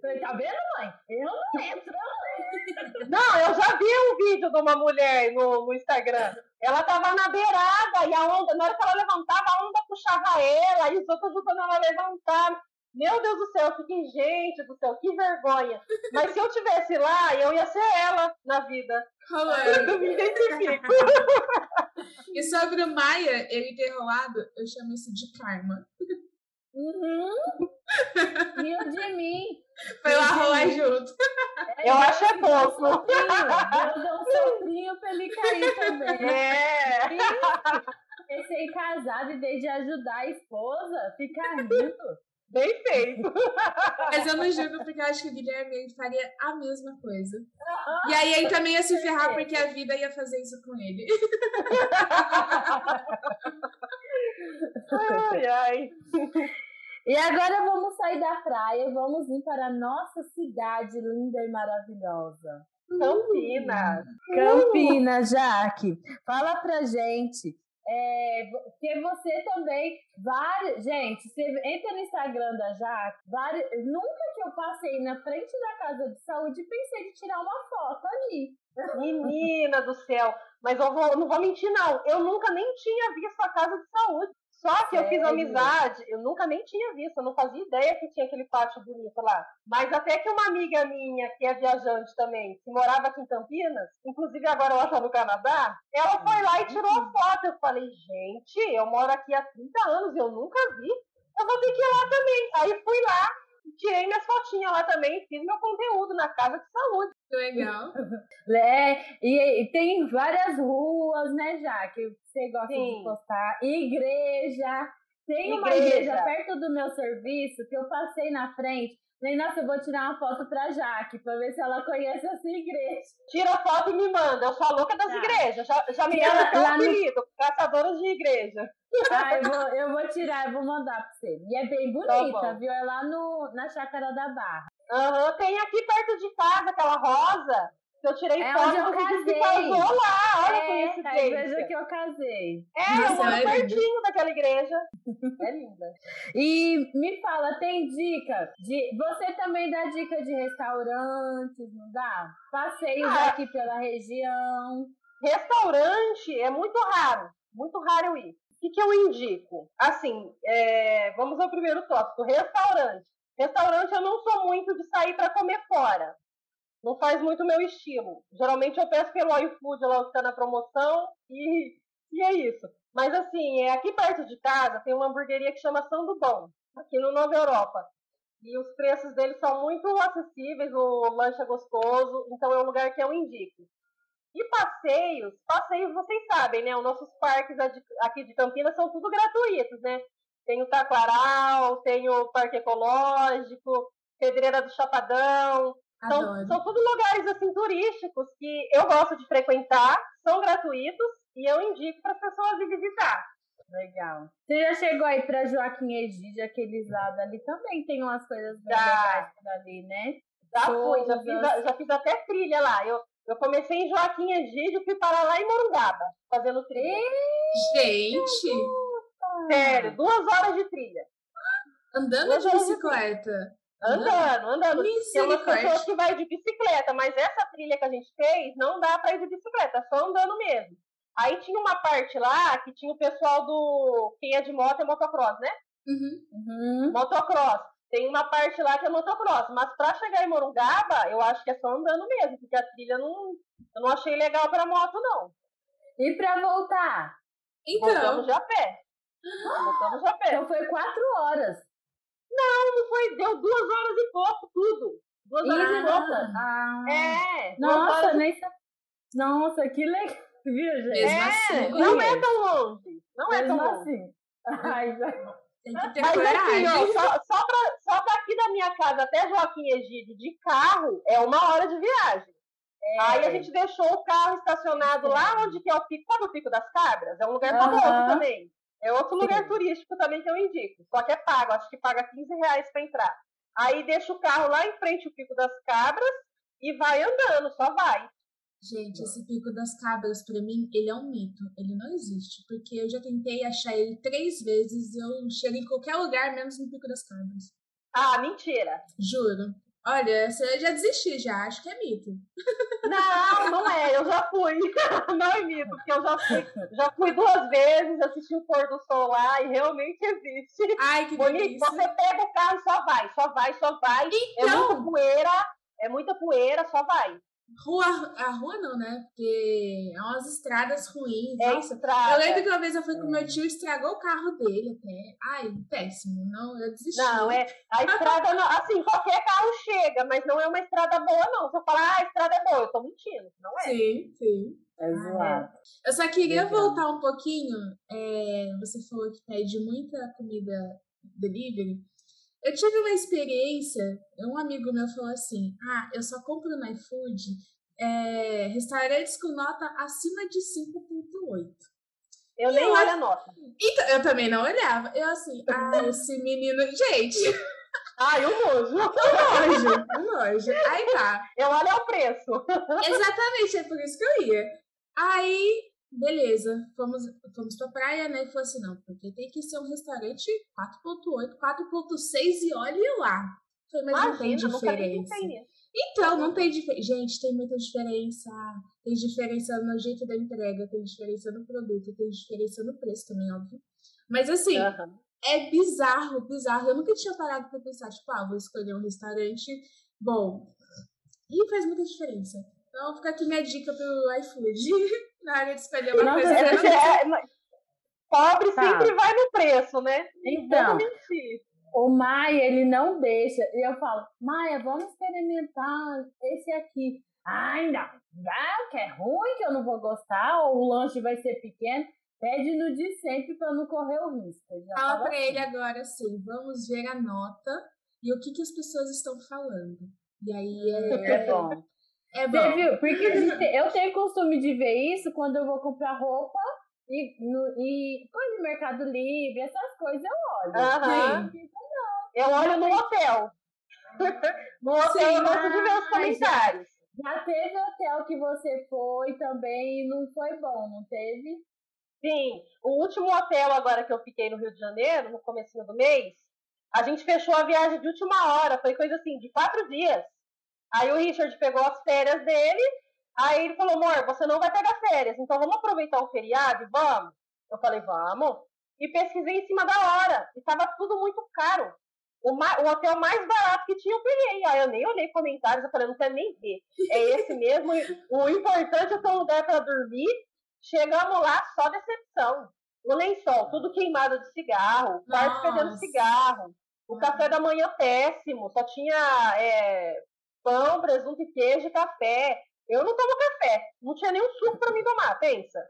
Falei, tá vendo, mãe? Eu não entro, eu não entro. Não, eu já vi um vídeo de uma mulher no, no Instagram. Ela tava na beirada e a onda, na hora que ela levantava, a onda puxava ela e os outros ajudando ela a levantar. Meu Deus do céu, eu fiquei, gente do céu, que vergonha. Mas se eu tivesse lá, eu ia ser ela na vida. Eu me identifico. e sobre o Maia, ele ter rolado, eu chamo isso de karma. Uhum. E o de mim. Foi lá rolar junto. É, eu acho é pouco. Eu dou um soprinho pra ele cair também. É. Recém-casado, em vez de ajudar a esposa, ficar rindo. Bem feito. Mas eu não julgo porque eu acho que o Guilherme faria a mesma coisa. E aí ele também ia se ferrar porque a vida ia fazer isso com ele. ai, ai. E agora vamos sair da praia e vamos ir para a nossa cidade linda e maravilhosa. Campinas. Campinas, Jaque. Fala pra gente é, que você também, vários, gente, você entra no Instagram da Jaque, vários, nunca que eu passei na frente da casa de saúde pensei de tirar uma foto ali. Menina do céu, mas eu vou, não vou mentir não, eu nunca nem tinha visto a casa de saúde. Só que eu fiz amizade, eu nunca nem tinha visto, eu não fazia ideia que tinha aquele pátio bonito lá. Mas até que uma amiga minha, que é viajante também, que morava aqui em Campinas, inclusive agora ela está no Canadá, ela foi lá e tirou a foto. Eu falei, gente, eu moro aqui há 30 anos e eu nunca vi. Eu vou ter que ir lá também. Aí fui lá, tirei minhas fotinhas lá também, fiz meu conteúdo na casa de saúde. Legal. É, e, e, tem várias ruas, né, já, que você gosta Sim. de postar. Igreja. Tem igreja. uma igreja perto do meu serviço que eu passei na frente. Falei, nossa, eu vou tirar uma foto pra Jaque, pra ver se ela conhece essa igreja. Tira a foto e me manda. Eu sou louca das tá. igrejas. Já, já me deram até o apelido, no... caçadoras de igreja. Ah, eu vou, eu vou tirar, eu vou mandar pra você. E é bem tá bonita, tá viu? É lá no, na Chácara da Barra. Uhum, tem aqui perto de casa aquela rosa. Eu tirei é foto onde eu casei. casou lá. Olha é, que a igreja que eu casei. É, eu moro é pertinho daquela igreja. É linda. E me fala, tem dica de. Você também dá dica de restaurantes, não dá? Passeios ah, aqui pela região. Restaurante é muito raro. Muito raro eu ir. O que, que eu indico? Assim, é, vamos ao primeiro tópico: restaurante. Restaurante eu não sou muito de sair para comer fora. Não faz muito meu estilo. Geralmente eu peço pelo iFood lá que está na promoção e, e é isso. Mas assim, é aqui perto de casa tem uma hamburgueria que chama Sando Bom, aqui no Nova Europa. E os preços deles são muito acessíveis, o lanche é gostoso, então é um lugar que eu indico. E passeios, passeios vocês sabem, né? Os nossos parques aqui de Campinas são tudo gratuitos, né? Tem o Taquaral, tem o Parque Ecológico, Pedreira do Chapadão. São, são tudo lugares assim turísticos que eu gosto de frequentar, são gratuitos e eu indico para as pessoas ir visitar. Legal. Você já chegou aí para Joaquim Egídio, aqueles lados ali também tem umas coisas bem legais ali, né? Já fui, já fiz, já fiz até trilha lá. Eu, eu comecei em Joaquim Egídio e fui para lá em Morungaba, fazendo trilha. Gente! Sério, duas horas de trilha. Andando duas de bicicleta. Andando, andando. Tem umas pessoas que vai de bicicleta, mas essa trilha que a gente fez não dá para ir de bicicleta, é só andando mesmo. Aí tinha uma parte lá que tinha o pessoal do. Quem é de moto é motocross, né? Uhum. Uhum. Motocross. Tem uma parte lá que é motocross, mas para chegar em Morungaba, eu acho que é só andando mesmo, porque a trilha não, eu não achei legal para moto, não. E para voltar? Então. Voltamos de a pé. Voltamos a pé. Então foi quatro horas. Não, não foi. Deu duas horas e pouco, tudo. Duas horas e pouco. Ah. É. Nossa, nem Nossa, que legal. Viu, gente? Mesmo é, assim. Não é tão longe. Não Mesmo é tão longe. Assim. Ai, já... Tem que ter Mas coragem. assim, ó, só, só, pra, só daqui da minha casa até Joaquim Egídio de carro é uma hora de viagem. É. Aí a gente deixou o carro estacionado lá onde que é o pico, sabe o Pico das Cabras? É um lugar famoso uhum. também. É outro lugar turístico também que eu indico. Só que é pago, acho que paga 15 reais para entrar. Aí deixa o carro lá em frente ao Pico das Cabras e vai andando, só vai. Gente, esse Pico das Cabras, para mim, ele é um mito. Ele não existe. Porque eu já tentei achar ele três vezes e eu chego em qualquer lugar, menos no Pico das Cabras. Ah, mentira. Juro. Olha, eu já desisti, já. Acho que é mito. Não, não é. Eu já fui. Não é mito, porque eu já fui, já fui duas vezes, assisti o pôr do sol lá e realmente existe. Ai, que Bonito. delícia. Você pega o carro e só vai, só vai, só vai. É então... É muita poeira, é muita poeira, só vai. Rua, a rua não, né? Porque é umas estradas ruins. É Nossa, estrada. Eu lembro que uma vez eu fui com meu tio, estragou o carro dele até. Ai, péssimo. Não, eu desisti. Não, é. A estrada, não, assim, qualquer carro chega, mas não é uma estrada boa, não. Se eu falar, ah, a estrada é boa, eu tô mentindo. Não é. Sim, sim. É zoado. Eu só queria voltar um pouquinho. É, você falou que pede muita comida delivery. Eu tive uma experiência, um amigo meu falou assim: ah, eu só compro no iFood é, restaurantes com nota acima de 5,8. Eu e nem eu, olho a nota. Então, eu também não olhava. Eu assim, ah, esse menino. Gente! Ai, o nojo. O nojo. O nojo. Aí tá. Eu olho o preço. Exatamente, é por isso que eu ia. Aí Beleza, fomos, fomos pra praia, né? E falou assim: não, porque tem que ser um restaurante 4,8, 4,6 e olhe lá. Falei, mas Imagina, não tem diferença. Então, não tem diferença. Gente, tem muita diferença. Tem diferença no jeito da entrega, tem diferença no produto, tem diferença no preço também, óbvio. Mas assim, uhum. é bizarro, bizarro. Eu nunca tinha parado pra pensar, tipo, ah, vou escolher um restaurante bom. E faz muita diferença. Então fica aqui minha dica pro iFood. na hora de escolher uma Nossa, coisa. É, é, pobre tá. sempre vai no preço, né? Então, o Maia, ele não deixa. E eu falo, Maia, vamos experimentar esse aqui. Ai, não. Ah, que é ruim, que eu não vou gostar, ou o lanche vai ser pequeno. Pede no de sempre para não correr o risco. Fala para assim. ele agora assim, vamos ver a nota e o que, que as pessoas estão falando. E aí é, é bom. É bom. viu? Porque eu tenho costume de ver isso quando eu vou comprar roupa e, no, e coisa de Mercado Livre, essas coisas eu olho. Uhum. Eu olho no hotel. no hotel Sim, eu gosto de ver os comentários. Já, já teve hotel que você foi também e não foi bom, não teve? Sim. O último hotel agora que eu fiquei no Rio de Janeiro, no começo do mês, a gente fechou a viagem de última hora. Foi coisa assim, de quatro dias. Aí o Richard pegou as férias dele, aí ele falou, amor, você não vai pegar férias, então vamos aproveitar o feriado? Vamos. Eu falei, vamos. E pesquisei em cima da hora. E estava tudo muito caro. O, o, hotel mais barato que tinha, eu peguei. Aí eu nem olhei comentários, eu falei, não quero nem ver. É esse mesmo. o importante é ter um lugar para dormir. Chegamos lá, só decepção. O lençol, tudo queimado de cigarro, quarto perdendo cigarro. O café da manhã péssimo, só tinha é, pão, presunto e queijo café. Eu não tomo café. Não tinha nenhum suco para mim tomar, pensa.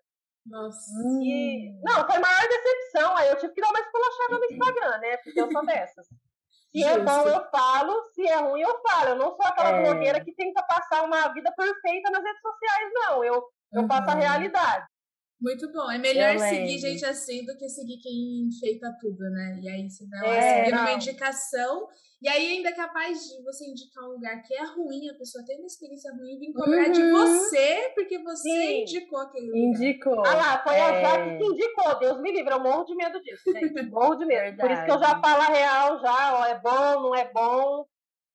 Nossa. E, não, foi a maior decepção. Aí eu tive que dar uma esculachada no Instagram, né? Porque eu sou dessas. Se é bom, eu falo. Se é ruim, eu falo. Eu não sou aquela é. blogueira que tenta passar uma vida perfeita nas redes sociais, não. Eu, eu uhum. passo a realidade. Muito bom. É melhor seguir gente assim do que seguir quem enfeita tudo, né? E aí você vai é, seguir uma indicação. E aí ainda é capaz de você indicar um lugar que é ruim, a pessoa tem uma experiência ruim e vir cobrar uhum. de você porque você Sim. indicou aquele lugar. Indicou. Ah lá, foi é. a Jaque que indicou. Deus me livre, eu morro de medo disso, gente. morro de medo. Por isso que eu já falo a real, já, ó, é bom, não é bom.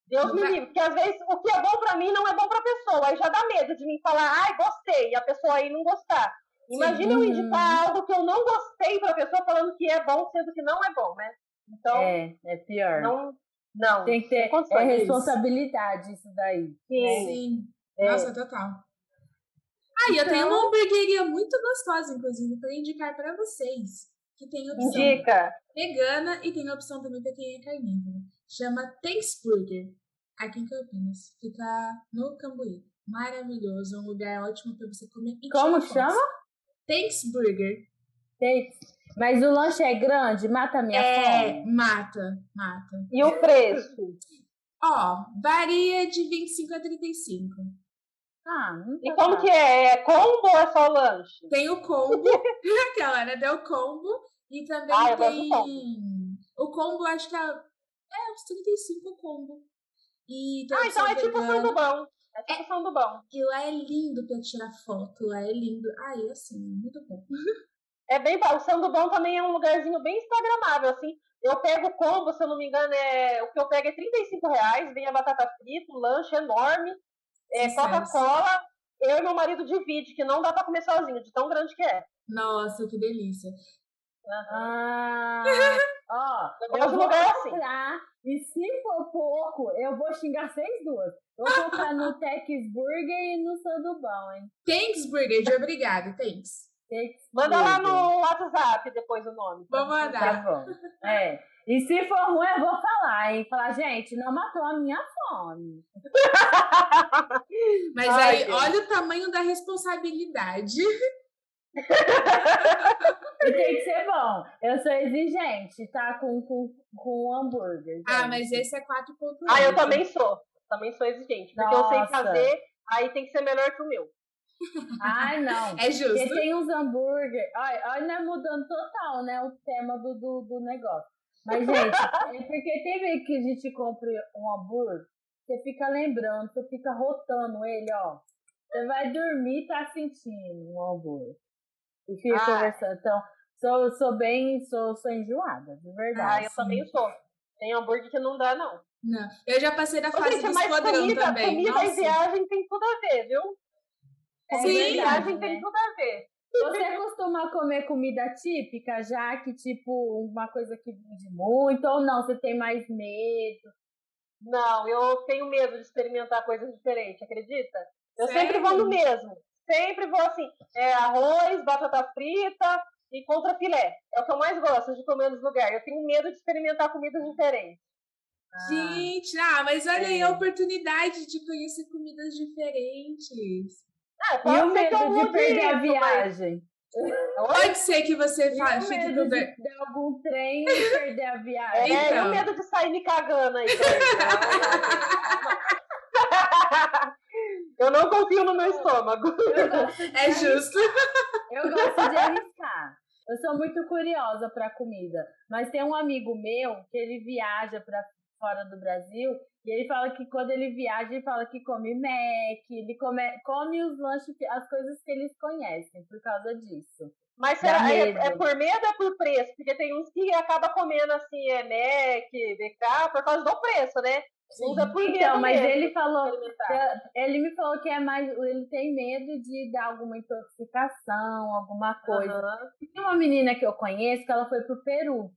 Deus me livre, porque às vezes o que é bom pra mim não é bom pra pessoa. Aí já dá medo de mim falar, ai, gostei, e a pessoa aí não gostar. Imagina eu indicar algo que eu não gostei pra pessoa falando que é bom, sendo que não é bom, né? Então. É, é pior. Não, não. Tem que ter é responsabilidade isso daí. Sim. Sim. É. Nossa, total. Ah, e eu tenho uma hamburgueria muito gostosa, inclusive, para indicar para vocês. Que tem opção Indica. vegana e tem a opção também para quem é carnívoro. Chama Thanks Burger, aqui em Campinas. Fica no Cambuí. Maravilhoso, um lugar ótimo para você comer. E Como chama? Thanks Burger. Thanks. Mas o lanche é grande? Mata a minha é, fome? mata, mata. E o preço? Ó, varia de 25 a 35. Ah, não E como que é? É combo ou é só o lanche? Tem o combo, aquela, né? Tem o combo. E também Ah, tem. combo. O combo, acho que é. É, uns 35 o combo. E Ah, então é tipo. Sandubão. É tipo Sandubão. E lá é lindo pra tirar foto, lá é lindo. Ai, assim, muito bom. É bem. O Sandubão também é um lugarzinho bem instagramável, assim. Eu pego combo, se eu não me engano, é. O que eu pego é 35 reais, vem a batata frita, o lanche enorme, é. Coca-Cola. Eu e meu marido divide, que não dá pra comer sozinho, de tão grande que é. Nossa, que delícia. Ah, ó, Eu eu vou lugar assim. comprar, e se for pouco, eu vou xingar vocês duas. Vou comprar no Tex Burger e no Sandubão, hein? Thanks, Burger, de obrigado, thanks. Manda lá no WhatsApp depois o nome. Vou Tá mandar. bom. É. E se for ruim, eu vou falar, hein? Falar, gente, não matou a minha fome. Mas Ai, aí, Deus. olha o tamanho da responsabilidade. E tem que ser bom. Eu sou exigente, tá? Com, com, com hambúrguer. Ah, gente. mas esse é 4.8. Ah, eu também sou. Também sou exigente. Porque eu sei Nossa. fazer, aí tem que ser melhor que o meu. Ai, não. É Porque justo. tem uns hambúrguer. Olha, olha, né, mudando total, né? O tema do, do, do negócio. Mas, gente, é porque tem vez que a gente compra um hambúrguer, você fica lembrando, você fica rotando ele, ó. Você vai dormir e tá sentindo um hambúrguer. E fica Ah. conversando. Então, sou, sou bem, sou, sou enjoada, de verdade. Ah, eu também sou. Tem hambúrguer que não dá, não. Não, eu já passei da Ô, fase gente, do mas esquadrão comida, também. comida Nossa. e viagem tem tudo a ver, viu? É Sim. verdade, tem tudo a ver. Você costuma comer comida típica, já que, tipo, uma coisa que vende muito, ou não? Você tem mais medo? Não, eu tenho medo de experimentar coisas diferentes, acredita? Eu Sério? sempre vou no mesmo. Sempre vou assim, é arroz, batata frita e contrafilé. É o que eu mais gosto de comer nos lugares. Eu tenho medo de experimentar comidas diferentes. Gente, ah, mas olha aí a oportunidade de conhecer comidas diferentes. Ah, E pode o ser que eu medo de perder a viagem? Pode ser que você E fa- o fique medo de dar algum trem e perder a É, viagem? e Então. o medo de sair me cagando aí. Eu não confio no meu estômago. É justo. eu gosto de arriscar. Eu sou muito curiosa para comida. Mas tem um amigo meu que ele viaja para fora do Brasil e ele fala que quando ele viaja, ele fala que come Mac, ele come, come os lanches, as coisas que eles conhecem por causa disso. Mas será, é, é por medo ou é por preço? Porque tem uns que acaba comendo assim, é Mac, BK, por causa do preço, né? Uns é por medo Então, mas ele falou. Ele me falou que é mais. Ele tem medo de dar alguma intoxicação, alguma coisa. Aham. Tem uma menina que eu conheço que ela foi pro Peru.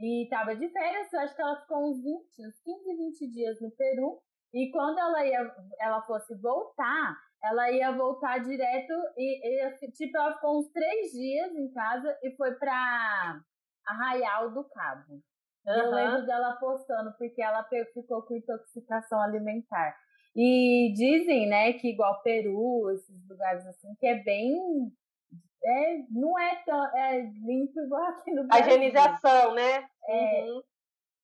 E tava de férias, acho que ela ficou uns 20, uns 15, 20 dias no Peru. E quando ela ia, ela fosse voltar, ela ia voltar direto e, e, tipo, ela ficou uns três dias em casa e foi pra Arraial do Cabo. E Eu lembro dela postando, porque ela ficou com intoxicação alimentar. E dizem, né, que igual Peru, esses lugares assim, que é bem. É, não é tão é limpo igual aqui no A Brasil. higienização, né? É. Uhum.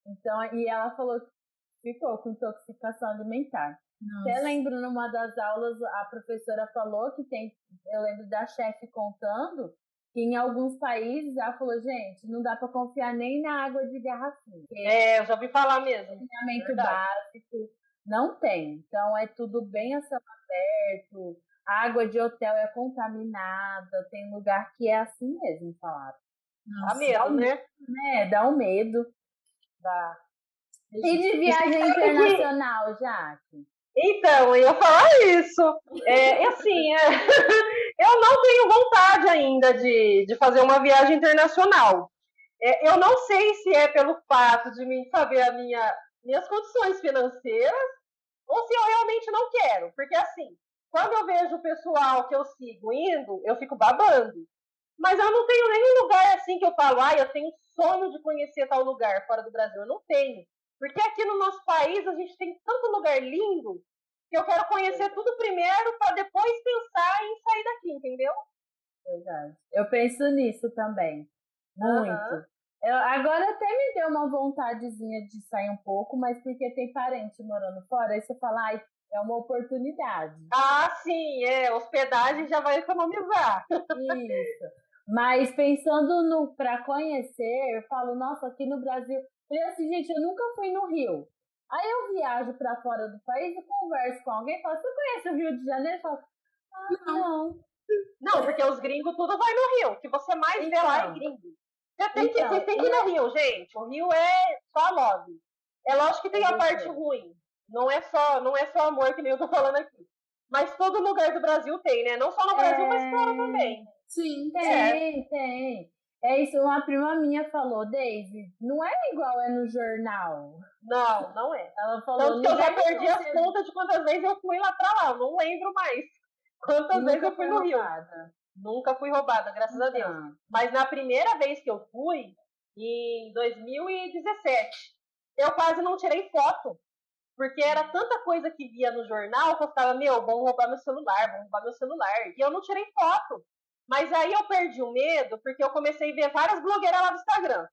Então, e ela falou que ficou com intoxicação alimentar. Até Nossa. lembro numa das aulas, a professora falou que tem. Eu lembro da chefe contando que em alguns países ela falou, gente, não dá para confiar nem na água de garrafinha. É, eu já ouvi falar mesmo. saneamento básico não tem. Então é tudo bem a céu aberto, a água de hotel é contaminada, tem lugar que é assim mesmo, falaram. Dá medo, né? Né? Dá um medo. Dá. E de viagem internacional, Jaque? Então, eu ia falar isso. É, assim, é, eu não tenho vontade ainda de, de fazer uma viagem internacional. É, eu não sei se é pelo fato de mim saber a minha, minhas condições financeiras ou se eu realmente não quero. Porque assim, quando eu vejo o pessoal que eu sigo indo, eu fico babando. Mas eu não tenho nenhum lugar assim que eu falo, ah, eu tenho sonho de conhecer tal lugar fora do Brasil. Eu não tenho. Porque aqui no nosso país a gente tem tanto lugar lindo que eu quero conhecer tudo primeiro para depois pensar em sair daqui, entendeu? Verdade. Eu penso nisso também. Muito. Aham. Eu, agora até me deu uma vontadezinha de sair um pouco, mas porque tem parente morando fora, aí você fala, ai, É uma oportunidade. Ah, sim, é. Hospedagem já vai economizar. Isso. Mas pensando no para conhecer, eu falo, nossa, aqui no Brasil. Falei assim, gente, eu nunca fui no Rio. Aí eu viajo para fora do país e converso com alguém e falo, você conhece o Rio de Janeiro? Eu falo, ah, não. Não, porque os gringos tudo vai no Rio. O que você mais então, vê lá é então. gringo. Você tem, então, que, você tem que ir no Rio, gente. O Rio é só love. É lógico que tem a parte ruim. Não é só, não é só amor que nem eu tô falando aqui. Mas todo lugar do Brasil tem, né? Não só no Brasil, é... mas fora também. Sim, tem, é. tem. É isso, uma prima minha falou, Daisy, não é igual é no jornal. Não, não é. Ela falou. Tanto que eu já perdi as contas de quantas vezes eu fui lá pra lá, eu não lembro mais. Quantas vezes eu fui no Rio. Nunca fui roubada, graças a Deus. Mas na primeira vez que eu fui, em 2017, eu quase não tirei foto. Porque era tanta coisa que via no jornal que eu ficava, meu, vão roubar meu celular, vão roubar meu celular. E eu não tirei foto. Mas aí eu perdi o medo porque eu comecei a ver várias blogueiras lá no Instagram.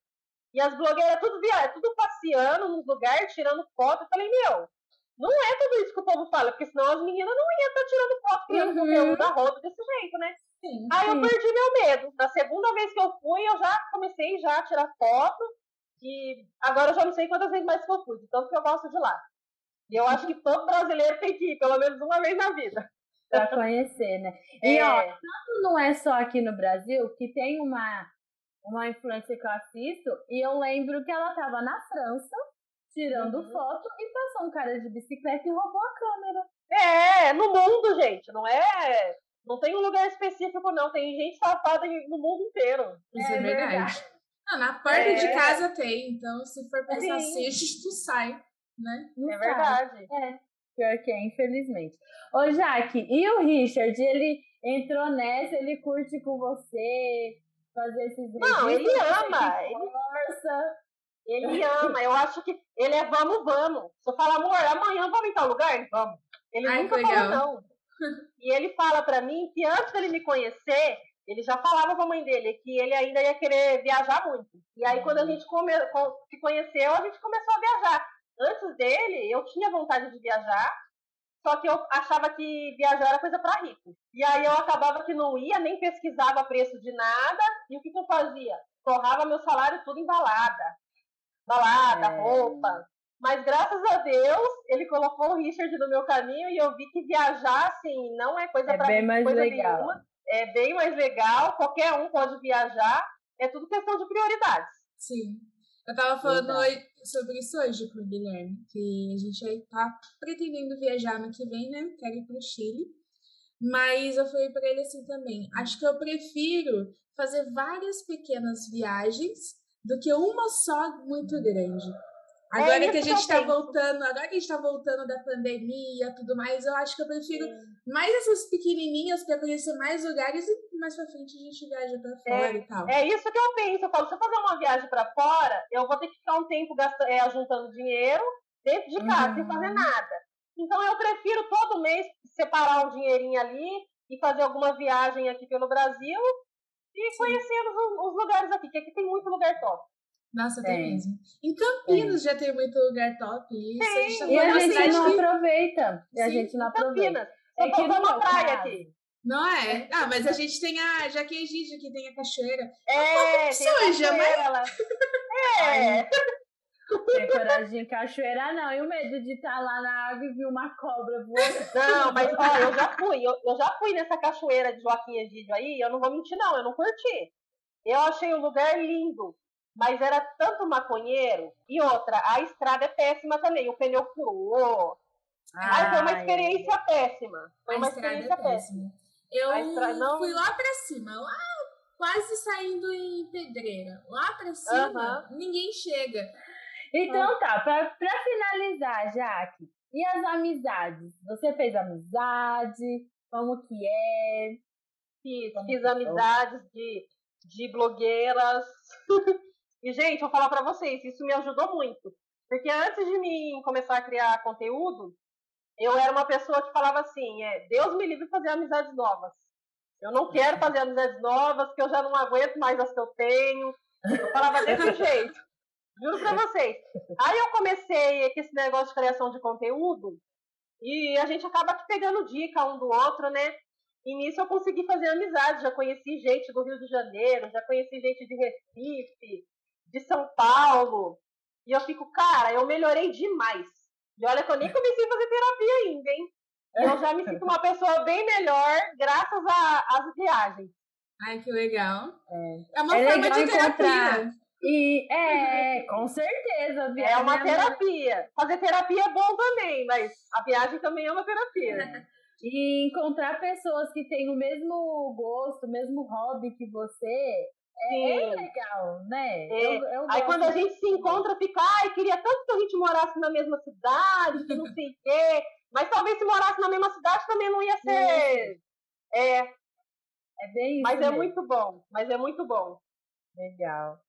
E as blogueiras tudo via, tudo passeando nos lugares, tirando foto. Eu falei, meu, não é tudo isso que o povo fala, porque senão as meninas não iam estar tirando foto, criando uhum. conteúdo da roda desse jeito, né? Sim, Aí eu perdi meu medo. Na segunda vez que eu fui, eu já comecei já a tirar foto. E agora eu já não sei quantas vezes mais que eu fui, de tanto que eu gosto de lá. E eu acho que todo brasileiro tem que ir, pelo menos uma vez na vida. Pra conhecer, né? E é. ó, tanto não é só aqui no Brasil que tem uma, uma influência que eu assisto, e eu lembro que ela tava na França tirando uhum. foto e passou um cara de bicicleta e roubou a câmera. É, no mundo, gente, não é. Não tem um lugar específico, não. Tem gente safada no mundo inteiro. Isso é, é verdade. verdade. Ah, na porta é. de casa tem, então se for pensar Sim. assim, tu sai né? Não é verdade. É. Pior que é, infelizmente. Ô, Jaque, e o Richard? Ele entrou nessa, ele curte com você, fazer esses Não, ele ama. Ele força. Ele ama. Eu acho que ele é vamos, vamos. Se eu falar, amor, amanhã vamos em tal lugar? Vamos. Ele Ai, nunca falou não. E ele fala para mim que antes dele me conhecer, ele já falava com a mãe dele que ele ainda ia querer viajar muito. E aí, quando a gente come, se conheceu, a gente começou a viajar. Antes dele, eu tinha vontade de viajar, só que eu achava que viajar era coisa para rico. E aí eu acabava que não ia, nem pesquisava preço de nada, e o que, que eu fazia? Torrava meu salário tudo em balada. Balada, é. roupa. Mas graças a Deus, ele colocou o Richard no meu caminho e eu vi que viajar, assim, não é coisa é para bem mais coisa legal. nenhuma. É bem mais legal, qualquer um pode viajar. É tudo questão de prioridades. Sim. Eu tava falando sobre isso hoje com o Guilherme, que a gente tá pretendendo viajar no que vem, né? Quero ir pro Chile. Mas eu falei para ele assim também, acho que eu prefiro fazer várias pequenas viagens do que uma só muito grande. Agora é que a gente está voltando, agora que a gente tá voltando da pandemia e tudo mais, eu acho que eu prefiro mais essas pequenininhas para conhecer mais lugares e mais pra frente a gente viaja pra fora é, e tal. É isso que eu penso. Eu falo, se eu fazer uma viagem para fora, eu vou ter que ficar um tempo gastando, é, juntando dinheiro dentro de casa, uhum. sem fazer uhum. nada. Então eu prefiro todo mês separar um dinheirinho ali e fazer alguma viagem aqui pelo Brasil e conhecer os, os lugares aqui, que aqui tem muito lugar top. Nossa, tem, tem mesmo. Em Campinas tem. já tem muito lugar top. Isso, tem. A gente tá e a gente não que... aproveita. E a gente não aproveita. Campinas. É que uma praia aqui. Não é? Ah, mas a gente tem a. Já que existe aqui, tem a cachoeira. É, um suja, mas. É. Tem coragem de cachoeira, não. E o medo de estar tá lá na água e ver uma cobra voando. Não, mas ó, eu já fui. Eu, eu já fui nessa cachoeira de Joaquim Egídio aí. Eu não vou mentir, não. Eu não curti. Eu achei o lugar lindo mas era tanto maconheiro. E outra, a estrada é péssima também, o pneu furou. Ai, foi uma experiência péssima. Foi uma experiência é péssima. Eu fui lá pra cima, lá quase saindo em pedreira. Lá pra cima, ninguém chega. Então tá, pra, pra finalizar, Jaque, e as amizades? Você fez amizade? Como que é? Fiz, fiz amizades de, de blogueiras. E, gente, vou falar para vocês, isso me ajudou muito. Porque antes de mim começar a criar conteúdo, eu era uma pessoa que falava assim, é, Deus me livre de fazer amizades novas. Eu não quero fazer amizades novas, porque eu já não aguento mais as que eu tenho. Eu falava desse jeito. Juro pra vocês. Aí eu comecei com esse negócio de criação de conteúdo, E a gente acaba pegando dica um do outro, né? E nisso eu consegui fazer amizade. Já conheci gente do Rio de Janeiro, já conheci gente de Recife, de São Paulo. E eu fico, cara, eu melhorei demais. E olha que eu nem comecei a fazer terapia ainda, hein? Eu já me sinto uma pessoa bem melhor graças às viagens. Ai, que legal. É, é uma é forma de terapia. E é, com certeza. é uma é terapia. Fazer terapia é bom também, mas a viagem também é uma terapia. e encontrar pessoas que têm o mesmo gosto, o mesmo hobby que você é, é legal, né? É. Eu, eu Aí quando a gente se encontra, fica, ai, queria tanto que a gente morasse na mesma cidade, que não sei o quê. Mas talvez se morasse na mesma cidade também não ia ser. É. É bem isso. Mas mesmo. é muito bom. Mas é muito bom. Legal.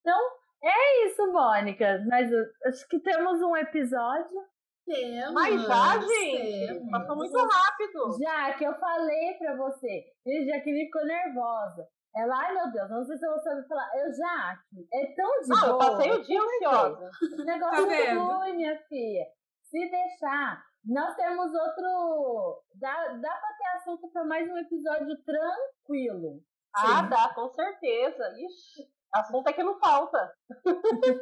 Então, é isso, Mônica. Mas acho que temos um episódio. Temos. Mas já, gente. Passou muito rápido. Já que eu falei pra você. Já que ficou nervosa. Ela, ai meu Deus, não sei se você vai falar. Eu já, é tão de não, boa. eu passei o dia ansiosa. O negócio tá flui, minha filha. Se deixar. Nós temos outro. Dá, dá pra ter assunto pra mais um episódio tranquilo. Ah, Sim. dá, com certeza. Ixi. Assunto é que não falta.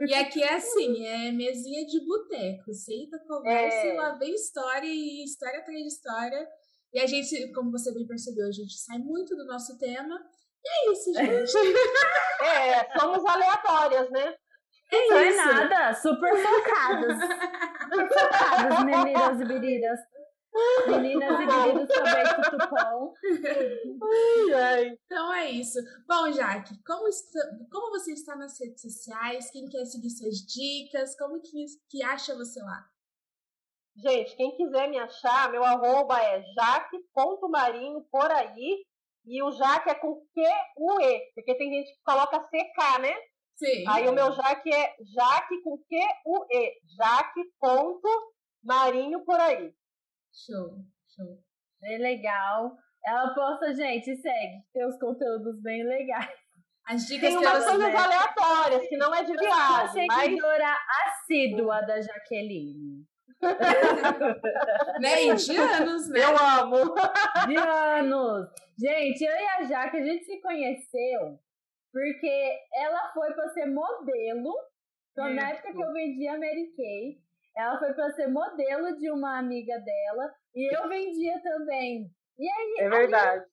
E aqui é assim, é mesinha de boteco. Senta, conversa é. e lá vem história e história atrás de história. E a gente, como você bem percebeu, a gente sai muito do nosso tema. É isso, gente. é, somos aleatórias, né? É Não isso. é nada, super focadas. super focadas, meninas e meninas. Meninas e meninos também, tutupom. Então é isso. Bom, Jaque, como, está, como você está nas redes sociais? Quem quer seguir suas dicas? Como que, que acha você lá? Gente, quem quiser me achar, meu arroba é jaque.marinho por aí. E o Jaque é com Q-U-E, porque tem gente que coloca CK, né? Sim. Aí o meu Jaque é Jaque com Q-U-E. Jaque.marinho por aí. Show, show. Bem legal. Ela posta, gente, segue. Tem os conteúdos bem legais. As dicas Tem que umas coisas aleatórias, que não é de viagem. Uma seguidora mas... assídua da Jaqueline. né? E de anos, né? Eu amo. De anos. Gente, eu e a Jaque, a gente se conheceu porque ela foi para ser modelo. Então, na época que eu vendia Mary Kay, ela foi para ser modelo de uma amiga dela e eu vendia também. E aí, é verdade.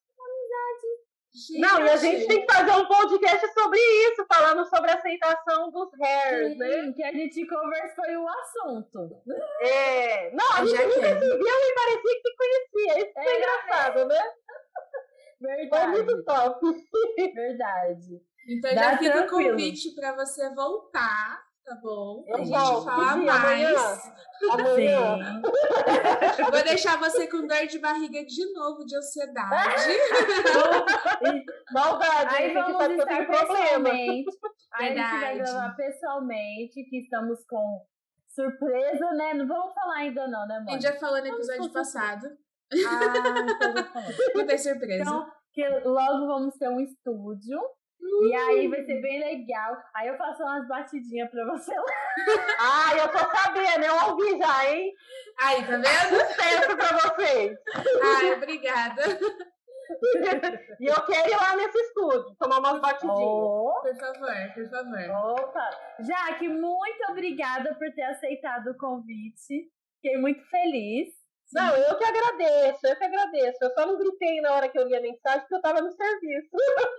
Gente. Não, e a gente tem que fazer um podcast sobre isso, falando sobre a aceitação dos hairs, Sim, né? que a gente conversou o assunto. É. Não, a gente nunca se viu e parecia que se conhecia. Isso é, é engraçado, né? Verdade. Foi muito top. Verdade. Então Dá já fica o convite para você voltar Tá bom. Eu a gente volto, fala mais. Amanhã. Vou deixar você com dor de barriga de novo, de ansiedade. Maldade, aí vamos tá estar pessoalmente. Aí a gente vai gravar pessoalmente, que estamos com surpresa, né? Não vamos falar ainda não, né, mãe? A gente já falou no episódio passado. Ah, então. Não tem surpresa. Então, que logo vamos ter um estúdio E aí vai ser bem legal. Aí eu faço umas batidinhas pra você lá. Ai, eu tô sabendo, eu ouvi já, hein? Aí, tá vendo? Sucesso pra vocês. Ai, obrigada. e eu quero ir lá nesse estúdio, tomar umas batidinhas. Oh. Por favor, por favor. Opa! Jaque, muito obrigada por ter aceitado o convite. Fiquei muito feliz. Não, eu que agradeço, eu que agradeço. Eu só não gritei na hora que eu li a mensagem porque eu tava no serviço.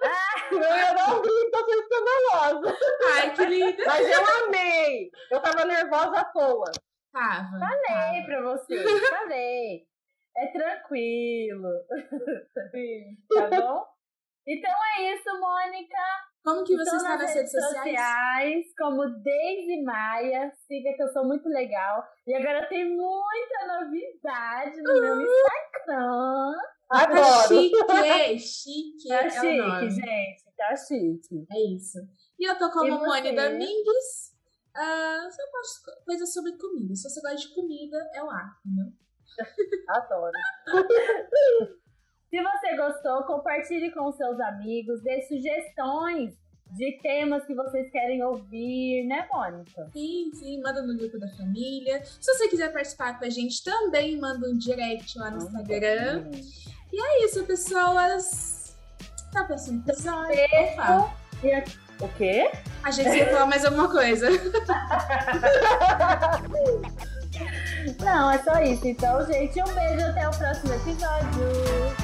Ah. eu ia dar um grito, tô sendo escandalosa. Ai, que linda. Mas eu amei. Eu tava nervosa à toa. Tava. Falei tava. pra você, falei. É tranquilo. Sim. Tá bom? Então é isso, Mônica. Como que você está nas redes sociais? sociais? Como Daisy Maia. Siga que eu sou muito legal. E agora tem muita novidade no meu Instagram. Adoro. Tá chique, chique. Tá é chique, gente. Tá chique. É isso. E eu tô como Moni Domingues. Uh, eu gosto coisas sobre comida. Se você gosta de comida, é lá, entendeu? Adoro. Se você gostou, compartilhe com seus amigos, dê sugestões de temas que vocês querem ouvir, né, Mônica? Sim, sim, manda no grupo da família. Se você quiser participar com a gente, também manda um direct lá no Instagram. E é isso, pessoas. Até o próximo episódio. Opa. E a... O quê? A gente ia falar mais alguma coisa. Não, é só isso. Então, gente, um beijo até o próximo episódio.